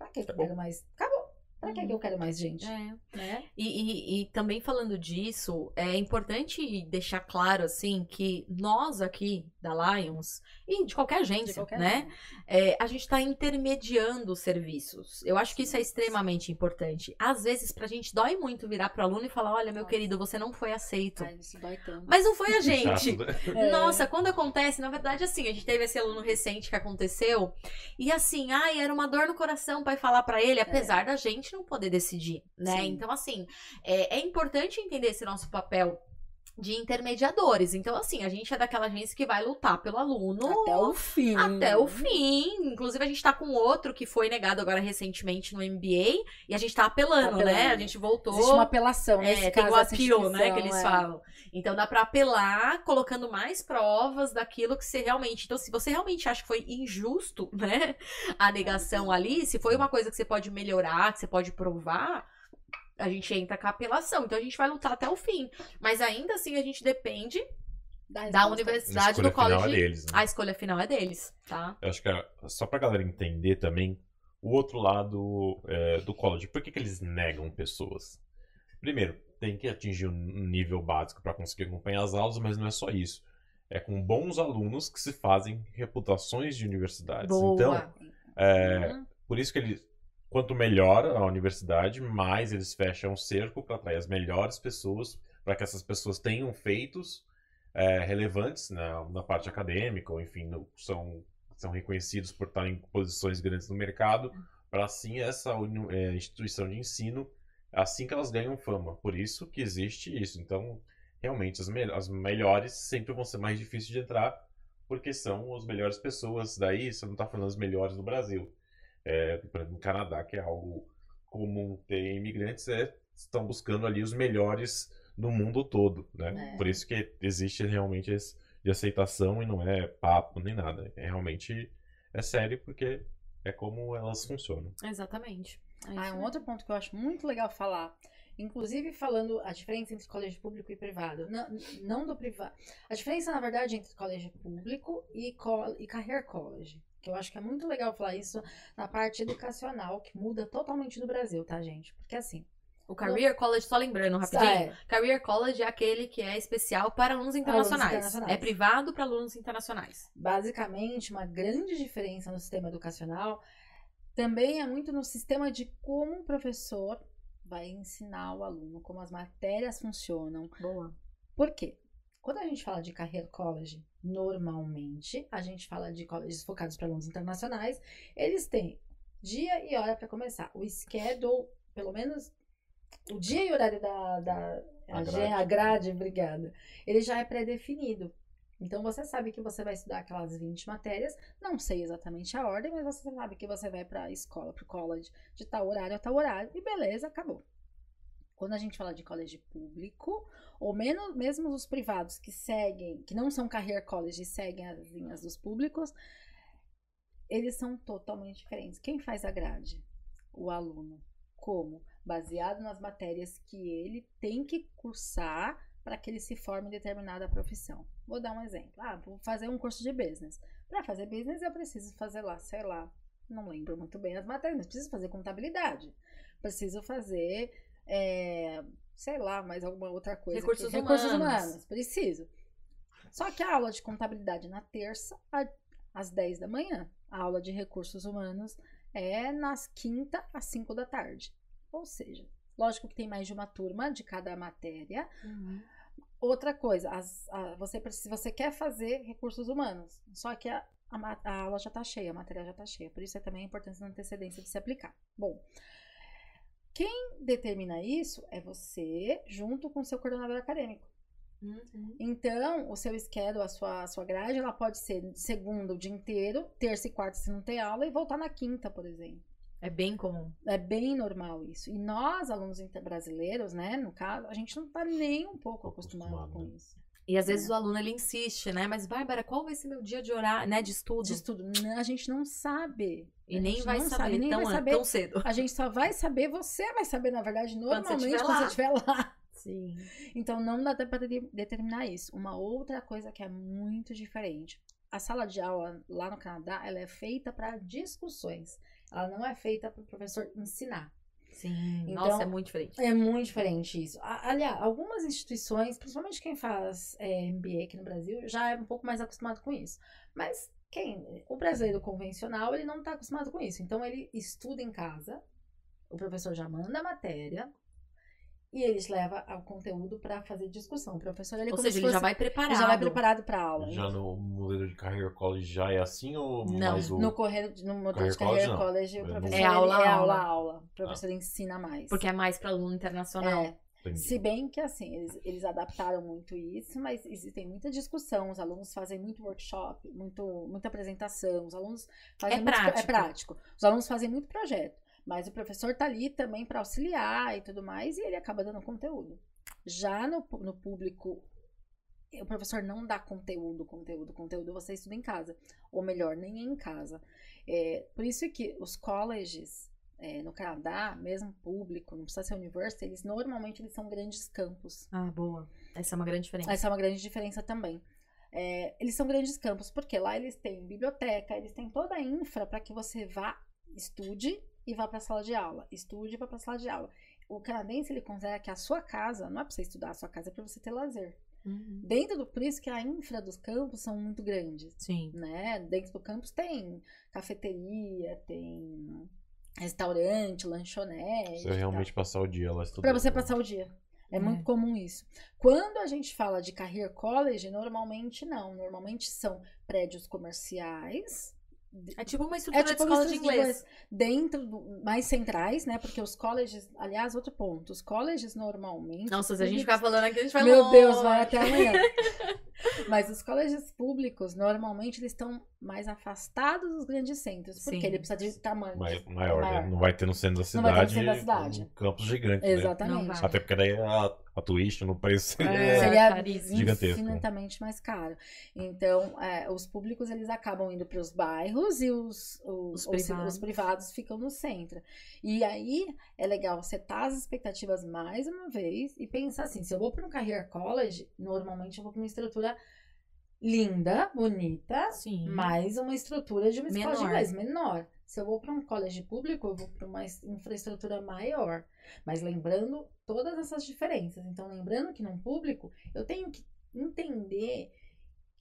Pra que, Acabou. quero mais? Acabou. Pra que, que eu quero mais gente? É. Né? E, e- e também falando disso, é importante deixar claro, assim, que nós aqui da Lions, e de qualquer agência, De qualquer né? é, a gente está intermediando os serviços. Eu acho que isso é extremamente importante. Às vezes, pra gente dói muito virar pro aluno e falar: olha, meu Nossa. querido, você não foi aceito. Ai, isso dói tanto. Mas não foi a gente. Chato, né? É. Nossa, quando acontece, na verdade, assim, a gente teve esse aluno recente que aconteceu, e assim, ai, era uma dor no coração pai falar pra ele, apesar da gente não poder decidir, né? Sim. Então, assim, é, é importante entender esse nosso papel de intermediadores. Então, assim, a gente é daquela agência que vai lutar pelo aluno Até o fim. até o fim. Inclusive, a gente tá com outro que foi negado agora recentemente no MBA, e a gente tá apelando, Apelando. né? A gente voltou. Existe uma apelação É, tem caso. o appeal, né, que eles é. falam. Então dá pra apelar colocando mais provas daquilo que você realmente. Então, se você realmente acha que foi injusto, né, a negação ali, se foi uma coisa que você pode melhorar, que você pode provar, a gente entra com a apelação. Então a gente vai lutar até o fim. Mas ainda assim a gente depende Da da universidade, escolha do final é college. deles, né? A escolha final é deles, tá? Eu acho que é só pra galera entender também o outro lado é, do college. Por que, que eles negam pessoas? Primeiro, tem que atingir um nível básico para conseguir acompanhar as aulas, mas não é só isso. É com bons alunos que se fazem reputações de universidades. Boa. Então, é, Uhum. por isso que eles, quanto melhor a universidade, mais eles fecham o cerco para atrair as melhores pessoas, para que essas pessoas tenham feitos é, relevantes na, na parte acadêmica, ou enfim, no- são, são reconhecidos por estarem em posições grandes no mercado, para assim essa é, instituição de ensino, assim que elas ganham fama. Por isso que existe isso. Então, realmente, as, me- as melhores sempre vão ser mais difíceis de entrar, porque são as melhores pessoas. Daí, você não está falando as melhores do Brasil. É, por exemplo, no Canadá, que é algo comum ter imigrantes, é, estão buscando ali os melhores no mundo todo, né? É. Por isso que existe realmente esse de aceitação e não é papo nem nada. É realmente é sério porque é como elas funcionam. Exatamente. É Ah, isso um aí. outro ponto que eu acho muito legal falar. Inclusive falando a diferença entre colégio público e privado. Não, não do privado. A diferença, na verdade, entre colégio público e, co e career college. Que eu acho que é muito legal falar isso na parte educacional, que muda totalmente do Brasil, tá, gente? Porque assim. O Career College, só lembrando rapidinho. é, Career College é aquele que é especial para alunos internacionais. internacionais. É privado para alunos internacionais. basicamente, uma grande diferença no sistema educacional também é muito no sistema de como o professor vai ensinar o aluno, como as matérias funcionam. Boa. Por quê? Quando a gente fala de career college, normalmente a gente fala de colleges focados para alunos internacionais, eles têm dia e hora para começar. O schedule, pelo menos o dia e horário da, da A a, grade. a grade, obrigada. Ele já é pré-definido. Então você sabe que você vai estudar aquelas 20 matérias, não sei exatamente a ordem, mas você sabe que você vai para a escola, para o college, de tal horário a tal horário, e beleza, acabou. Quando a gente fala de college público, ou menos, mesmo os privados que seguem, que não são career college e seguem as linhas dos públicos, eles são totalmente diferentes. Quem faz a grade? O aluno. Como? Baseado nas matérias que ele tem que cursar para que ele se forme em determinada profissão. Vou dar um exemplo. Ah, vou fazer um curso de business. Para fazer business, eu preciso fazer lá, sei lá, não lembro muito bem as matérias, mas preciso fazer contabilidade. Preciso fazer, é, sei lá, mais alguma outra coisa. Recursos aqui. humanos. Recursos humanos, preciso. Só que a aula de contabilidade na terça, às 10 da manhã. A aula de recursos humanos é nas quinta às 5 da tarde. Ou seja, lógico que tem mais de uma turma de cada matéria. Uhum. Outra coisa, as, a, você, precisa, você quer fazer recursos humanos, só que a, a, a aula já está cheia, a matéria já está cheia. Por isso é também a importância da antecedência de se aplicar. Bom, quem determina isso é você, junto com o seu coordenador acadêmico. Uhum. Então, o seu schedule, a sua, a sua grade, ela pode ser segunda o dia inteiro, terça e quarta se não tem aula, e voltar na quinta, por exemplo. É bem comum. É bem normal isso. E nós, alunos brasileiros, né, no caso, a gente não tá nem um pouco acostumado, Acostumado, com né? isso. E às vezes É. o aluno ele insiste, né? Mas, Bárbara, qual vai ser meu dia de horário, né? De estudo? De estudo, a gente não sabe. E A nem vai saber, sabe, nem tão, vai saber. tão cedo. A gente só vai saber, você vai saber, na verdade, normalmente quando você lá. estiver lá. Sim. Então não dá para determinar isso. Uma outra coisa que é muito diferente. A sala de aula lá no Canadá, ela é feita para discussões. Ela não é feita para o professor ensinar. Sim. Então- Nossa, é muito diferente. É muito diferente isso. Aliás, algumas instituições, principalmente quem faz é, MBA aqui no Brasil, já é um pouco mais acostumado com isso. Mas quem, o brasileiro convencional, ele não está acostumado com isso. Então ele estuda em casa, o professor já manda a matéria e eles leva o conteúdo para fazer discussão. O professor ele é Ou seja, se ele já vai preparado. já vai preparado para aula. Já no modelo de Career College já é assim ou Não, mais o... No correr, no modelo de Career College. College, o É professor É ele- aula a é aula. aula a aula. O professor ensina mais. Porque é mais para aluno internacional. é, Entendi. Se bem que, assim, eles, eles adaptaram muito isso, mas existem muita discussão, os alunos fazem muito workshop, muito, muita apresentação, os alunos fazem É muito- prático. é prático. Os alunos fazem muito projeto, mas o professor tá ali também para auxiliar e tudo mais, e ele acaba dando conteúdo. Já no, no público, o professor não dá conteúdo, conteúdo, conteúdo, você estuda em casa. Ou melhor, nem é em casa. É, por isso que os colleges é, no Canadá, mesmo público, não precisa ser university, eles normalmente eles são grandes campos. Ah, boa. Essa é uma grande diferença. Essa é uma grande diferença também. É, eles são grandes campos, porque lá eles têm biblioteca, eles têm toda a infra para que você vá, estude e vá para a sala de aula. Estude e vá para a sala de aula. O canadense ele considera que a sua casa não é para você estudar, a sua casa é para você ter lazer. Uhum. Dentro do por isso que a infra dos campos são muito grandes Sim. né? Dentro do campus tem cafeteria, tem restaurante, lanchonete. Você realmente passar o dia lá estudando. Para você passar o dia. É, É. muito comum isso. Quando a gente fala de career college, normalmente não. Normalmente são prédios comerciais. É tipo uma estrutura É tipo de escola de inglês. Dentro, do, mais centrais, né? Porque os colleges, aliás, outro ponto, os colleges normalmente. Nossa, se a gente ficar falando aqui, a gente vai Meu longe. Deus, vai até amanhã. Mas os colégios públicos, normalmente, eles estão mais afastados dos grandes centros. Porque Sim. ele precisa de tamanho. Mai- maior, Maior. né? Não vai ter no centro da Não vai ter no cidade. centro da cidade. Um campus gigante, né? Exatamente. vai. Até porque daí a, a tuition no país seria... É. Seria caríssimo. Gigantesco. infinitamente mais caro. Então, é, os públicos, eles acabam indo para os bairros e os, Os os, os- privados. os privados ficam no centro. E aí, é legal setar as expectativas mais uma vez e pensar assim, se eu vou para um career college, normalmente eu vou para uma estrutura linda, bonita, Sim. mais uma estrutura de uma escola de inglês menor. Se eu vou para um colégio público, eu vou para uma es- infraestrutura maior. Mas lembrando todas essas diferenças. Então, lembrando que num público, eu tenho que entender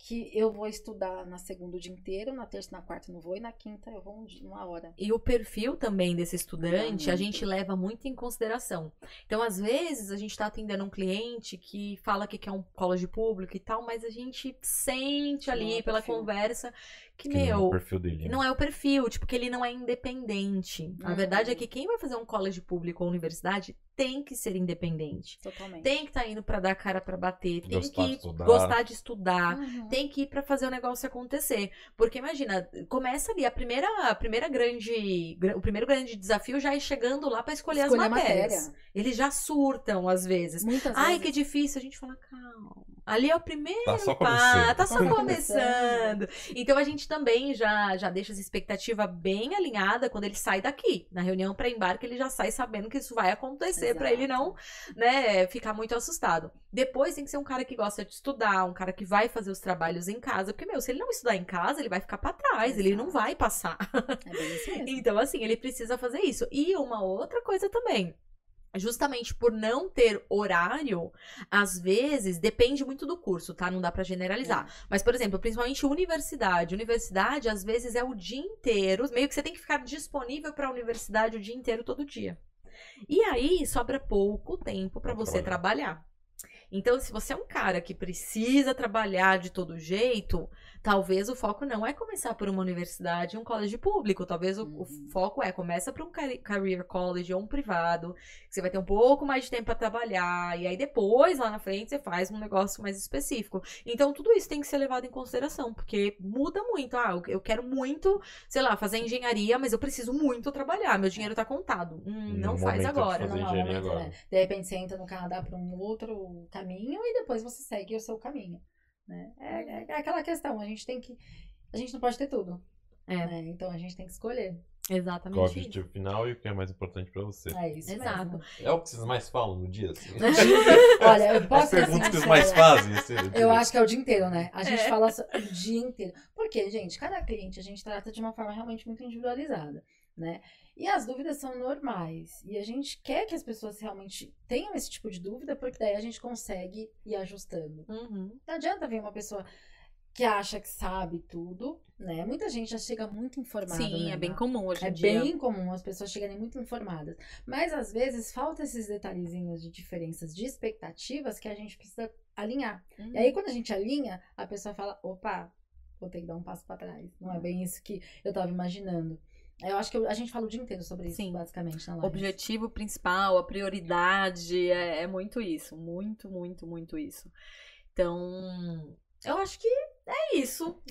que eu vou estudar na segunda o dia inteiro, na terça e na quarta eu não vou, e na quinta eu vou um dia- uma hora. E o perfil também desse estudante, a muito. gente leva muito em consideração. Então, às vezes, a gente tá atendendo um cliente que fala que quer um college público e tal, mas a gente sente ali é pela perfil. conversa que, Que não é o meu, perfil dele. né? não é o perfil, tipo, que ele não é independente. A Uhum. verdade é que quem vai fazer um college público ou universidade tem que ser independente. Totalmente. Tem que estar indo pra dar cara pra bater, tem Gostar de que estudar. gostar de estudar, Uhum. tem que ir pra fazer o negócio acontecer. Porque imagina, começa ali a primeira, a primeira grande, gra- o primeiro grande desafio já é chegando lá pra escolher, Escolher as matérias. matéria. Eles já surtam às vezes. Muitas Ai, vezes. que difícil. A gente fala, calma. Ali é o primeiro Tá só começando. tá só Tá começando. Então a gente também já, já deixa essa expectativa bem alinhada quando ele sai daqui. Na reunião para embarque, ele já sai sabendo que isso vai acontecer para ele não, né, ficar muito assustado. Depois tem que ser um cara que gosta de estudar, um cara que vai fazer os trabalhos em casa, porque meu, se ele não estudar em casa, ele vai ficar para trás, ele não Exato. vai passar. É bem isso mesmo. Então, assim, ele precisa fazer isso. E uma outra coisa também. Justamente por não ter horário, às vezes depende muito do curso, tá? Não dá pra generalizar. Mas, por exemplo, principalmente universidade. Universidade, às vezes, é o dia inteiro. Meio que você tem que ficar disponível pra universidade o dia inteiro, todo dia. E aí sobra pouco tempo Pra você trabalhar. Então, se você é um cara que precisa trabalhar de todo jeito, talvez o foco não é começar por uma universidade, um colégio público. Talvez o, o Uhum. foco é começa por um career college ou um privado, que você vai ter um pouco mais de tempo para trabalhar e aí depois lá na frente você faz um negócio mais específico. Então, tudo isso tem que ser levado em consideração, porque muda muito. Ah, eu- quero muito, sei lá, fazer engenharia, mas eu preciso muito trabalhar. Meu dinheiro tá contado. Hum, não faz agora. Não o momento, agora. né? De repente você entra no Canadá para um outro caminho e depois você segue o seu caminho. Né? É, é- é aquela questão, a gente tem que. A gente não pode ter tudo. É. né? Então a gente tem que escolher. Qual é o Exatamente. objetivo final e o que é mais importante pra você. É isso Exato. mesmo. É o que vocês mais falam no dia, assim? Olha, eu posso As perguntas que sincera, vocês mais fazem, assim. Eu acho que é o dia inteiro, né? A gente É. fala o dia inteiro. Porque, gente, cada cliente a gente trata de uma forma realmente muito individualizada, né? E as dúvidas são normais. E a gente quer que as pessoas realmente tenham esse tipo de dúvida, porque daí a gente consegue ir ajustando. Uhum. Não adianta vir uma pessoa que acha que sabe tudo, né? Muita gente já chega muito informada. Sim, né, é bem comum hoje em É dia. bem comum as pessoas chegarem muito informadas. Mas às vezes falta esses detalhezinhos de diferenças de expectativas que a gente precisa alinhar. Uhum. E aí, quando a gente alinha, a pessoa fala: opa, vou ter que dar um passo pra trás. Não é bem isso que eu tava imaginando. Eu acho que a gente fala o dia inteiro sobre isso, Sim. basicamente, na O live. objetivo principal, a prioridade, é, é muito isso. Muito, muito, muito isso. Então, eu acho que é isso.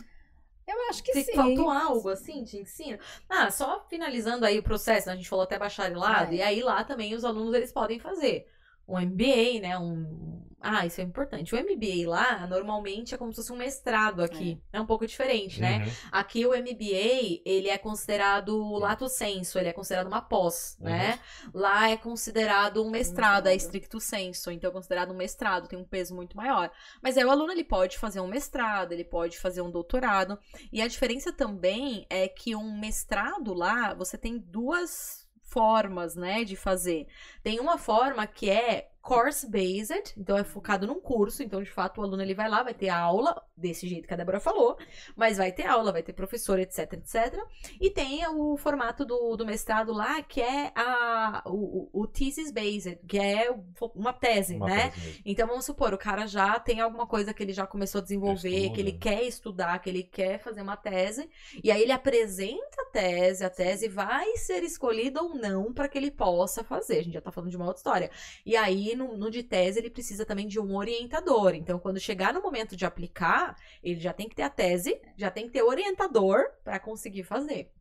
Eu acho que Se sim. faltou algo assim de ensino. Ah, só finalizando aí o processo, né? a gente falou até bacharelado, É. e aí lá também os alunos eles podem fazer um MBA, né? Um... Ah, isso é importante. O MBA lá, normalmente, é como se fosse um mestrado aqui. É, um pouco diferente, né? Uhum. Aqui o MBA, ele é considerado lato sensu, ele é considerado uma pós, né? Lá é considerado um mestrado, é Mestrado. stricto sensu, então é considerado um mestrado, tem um peso muito maior. Mas aí o aluno ele pode fazer um mestrado, ele pode fazer um doutorado, e a diferença também é que um mestrado lá, você tem duas formas, né, de fazer. Tem uma forma que é course based, então é focado num curso, então de fato o aluno ele vai lá, vai ter aula desse jeito que a Débora falou, mas vai ter aula, vai ter professor, etc, etc. E tem o formato do, do mestrado lá, que é a, o, o thesis based, que é uma tese, Uma né? tese. Então vamos supor, o cara já tem alguma coisa que ele já começou a desenvolver, Estuda. que ele quer estudar, que ele quer fazer uma tese, e aí ele apresenta a tese, a tese vai ser escolhida ou não para que ele possa fazer. A gente já tá falando de uma outra história. E aí no, no de tese ele precisa também de um orientador. Então quando chegar no momento de aplicar, ele já tem que ter a tese, já tem que ter orientador para conseguir fazer.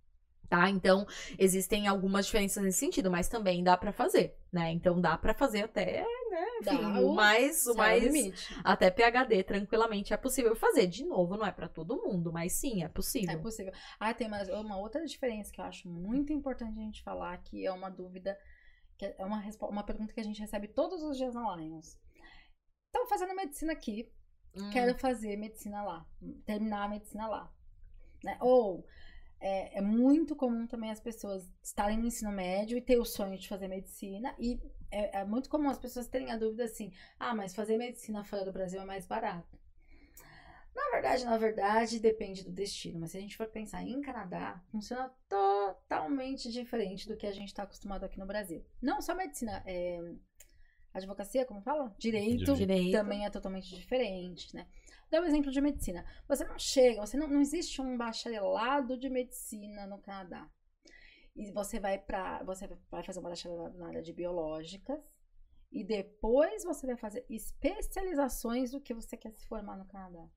Tá? Então, existem algumas diferenças nesse sentido, mas também dá para fazer, né? Então dá para fazer até, né, Dá enfim, o o mais o mais limite. até PhD tranquilamente é possível fazer. De novo, não é para todo mundo, mas sim, é possível. É possível. Ah, tem mais uma outra diferença que eu acho muito importante a gente falar, que é uma dúvida, que é uma, uma pergunta que a gente recebe todos os dias na Lions. Estão fazendo medicina aqui, Hum. quero fazer medicina lá, terminar a medicina lá. Né? Ou é, é muito comum também as pessoas estarem no ensino médio e ter o sonho de fazer medicina, e é, é muito comum as pessoas terem a dúvida assim: ah, mas fazer medicina fora do Brasil é mais barato. Na verdade, na verdade, depende do destino. Mas se a gente for pensar em Canadá, funciona totalmente diferente do que a gente está acostumado aqui no Brasil. Não só medicina, é, advocacia, como fala? Direito, Direito. Também é totalmente diferente, né? Dá o exemplo de medicina. Você não chega, você não, não existe um bacharelado de medicina no Canadá. E você vai para você vai fazer um bacharelado na área de biológicas e depois você vai fazer especializações do que você quer se formar no Canadá.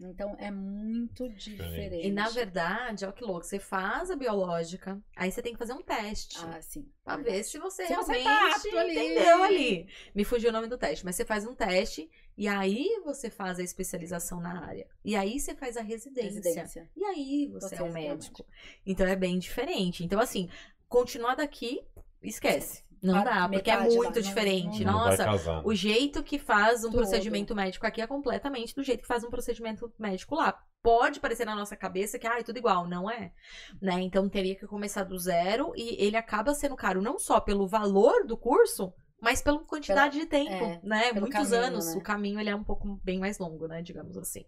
Então é muito diferente. E na verdade, ó que louco, você faz a biológica, aí você tem que fazer um teste. ah, sim. Pra verdade. ver se você Se você realmente tá apto ali. entendeu ali. Me fugiu o nome do teste, mas você faz um teste e aí você faz a especialização na área. E aí você faz a residência. Residência. E aí você, Você é um é médico. Então é bem diferente. Então, assim, continuar daqui, esquece. Não dá, porque é muito lá, não- diferente. não- Não vai Nossa, casar. o jeito que faz um Tudo. procedimento médico aqui é completamente do jeito que faz um procedimento médico lá. Pode parecer na nossa cabeça que ah, é tudo igual, não é? Né? Então teria que começar do zero e ele acaba sendo caro não só pelo valor do curso, mas pela quantidade de tempo, é, né? Muitos caminho, anos. né? O caminho ele é um pouco bem mais longo, né? Digamos assim.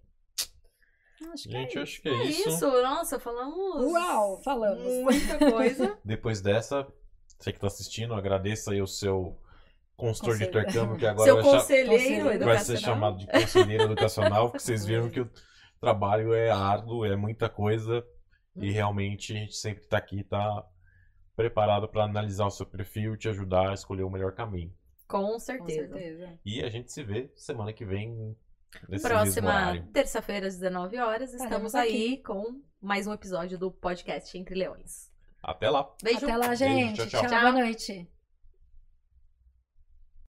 Acho que Gente, é acho que é É isso. isso, nossa, falamos. Uau, falamos. Muita coisa. Depois dessa, você que tá assistindo, agradeça aí o seu consultor de intercâmbio, que agora Seu vai, conselheiro vai educacional. ser chamado de conselheiro educacional, porque vocês viram que o trabalho é árduo, é muita coisa, e Uhum. realmente a gente sempre tá aqui, tá preparado para analisar o seu perfil e te ajudar a escolher o melhor caminho. Com Com certeza. certeza. E a gente se vê semana que vem nesse mesmo Próxima terça-feira, às 19 horas, estamos aí com mais um episódio do podcast Entre Leões. Até lá! Beijo. Até lá, Beijo, gente. tchau, tchau. tchau. Boa noite.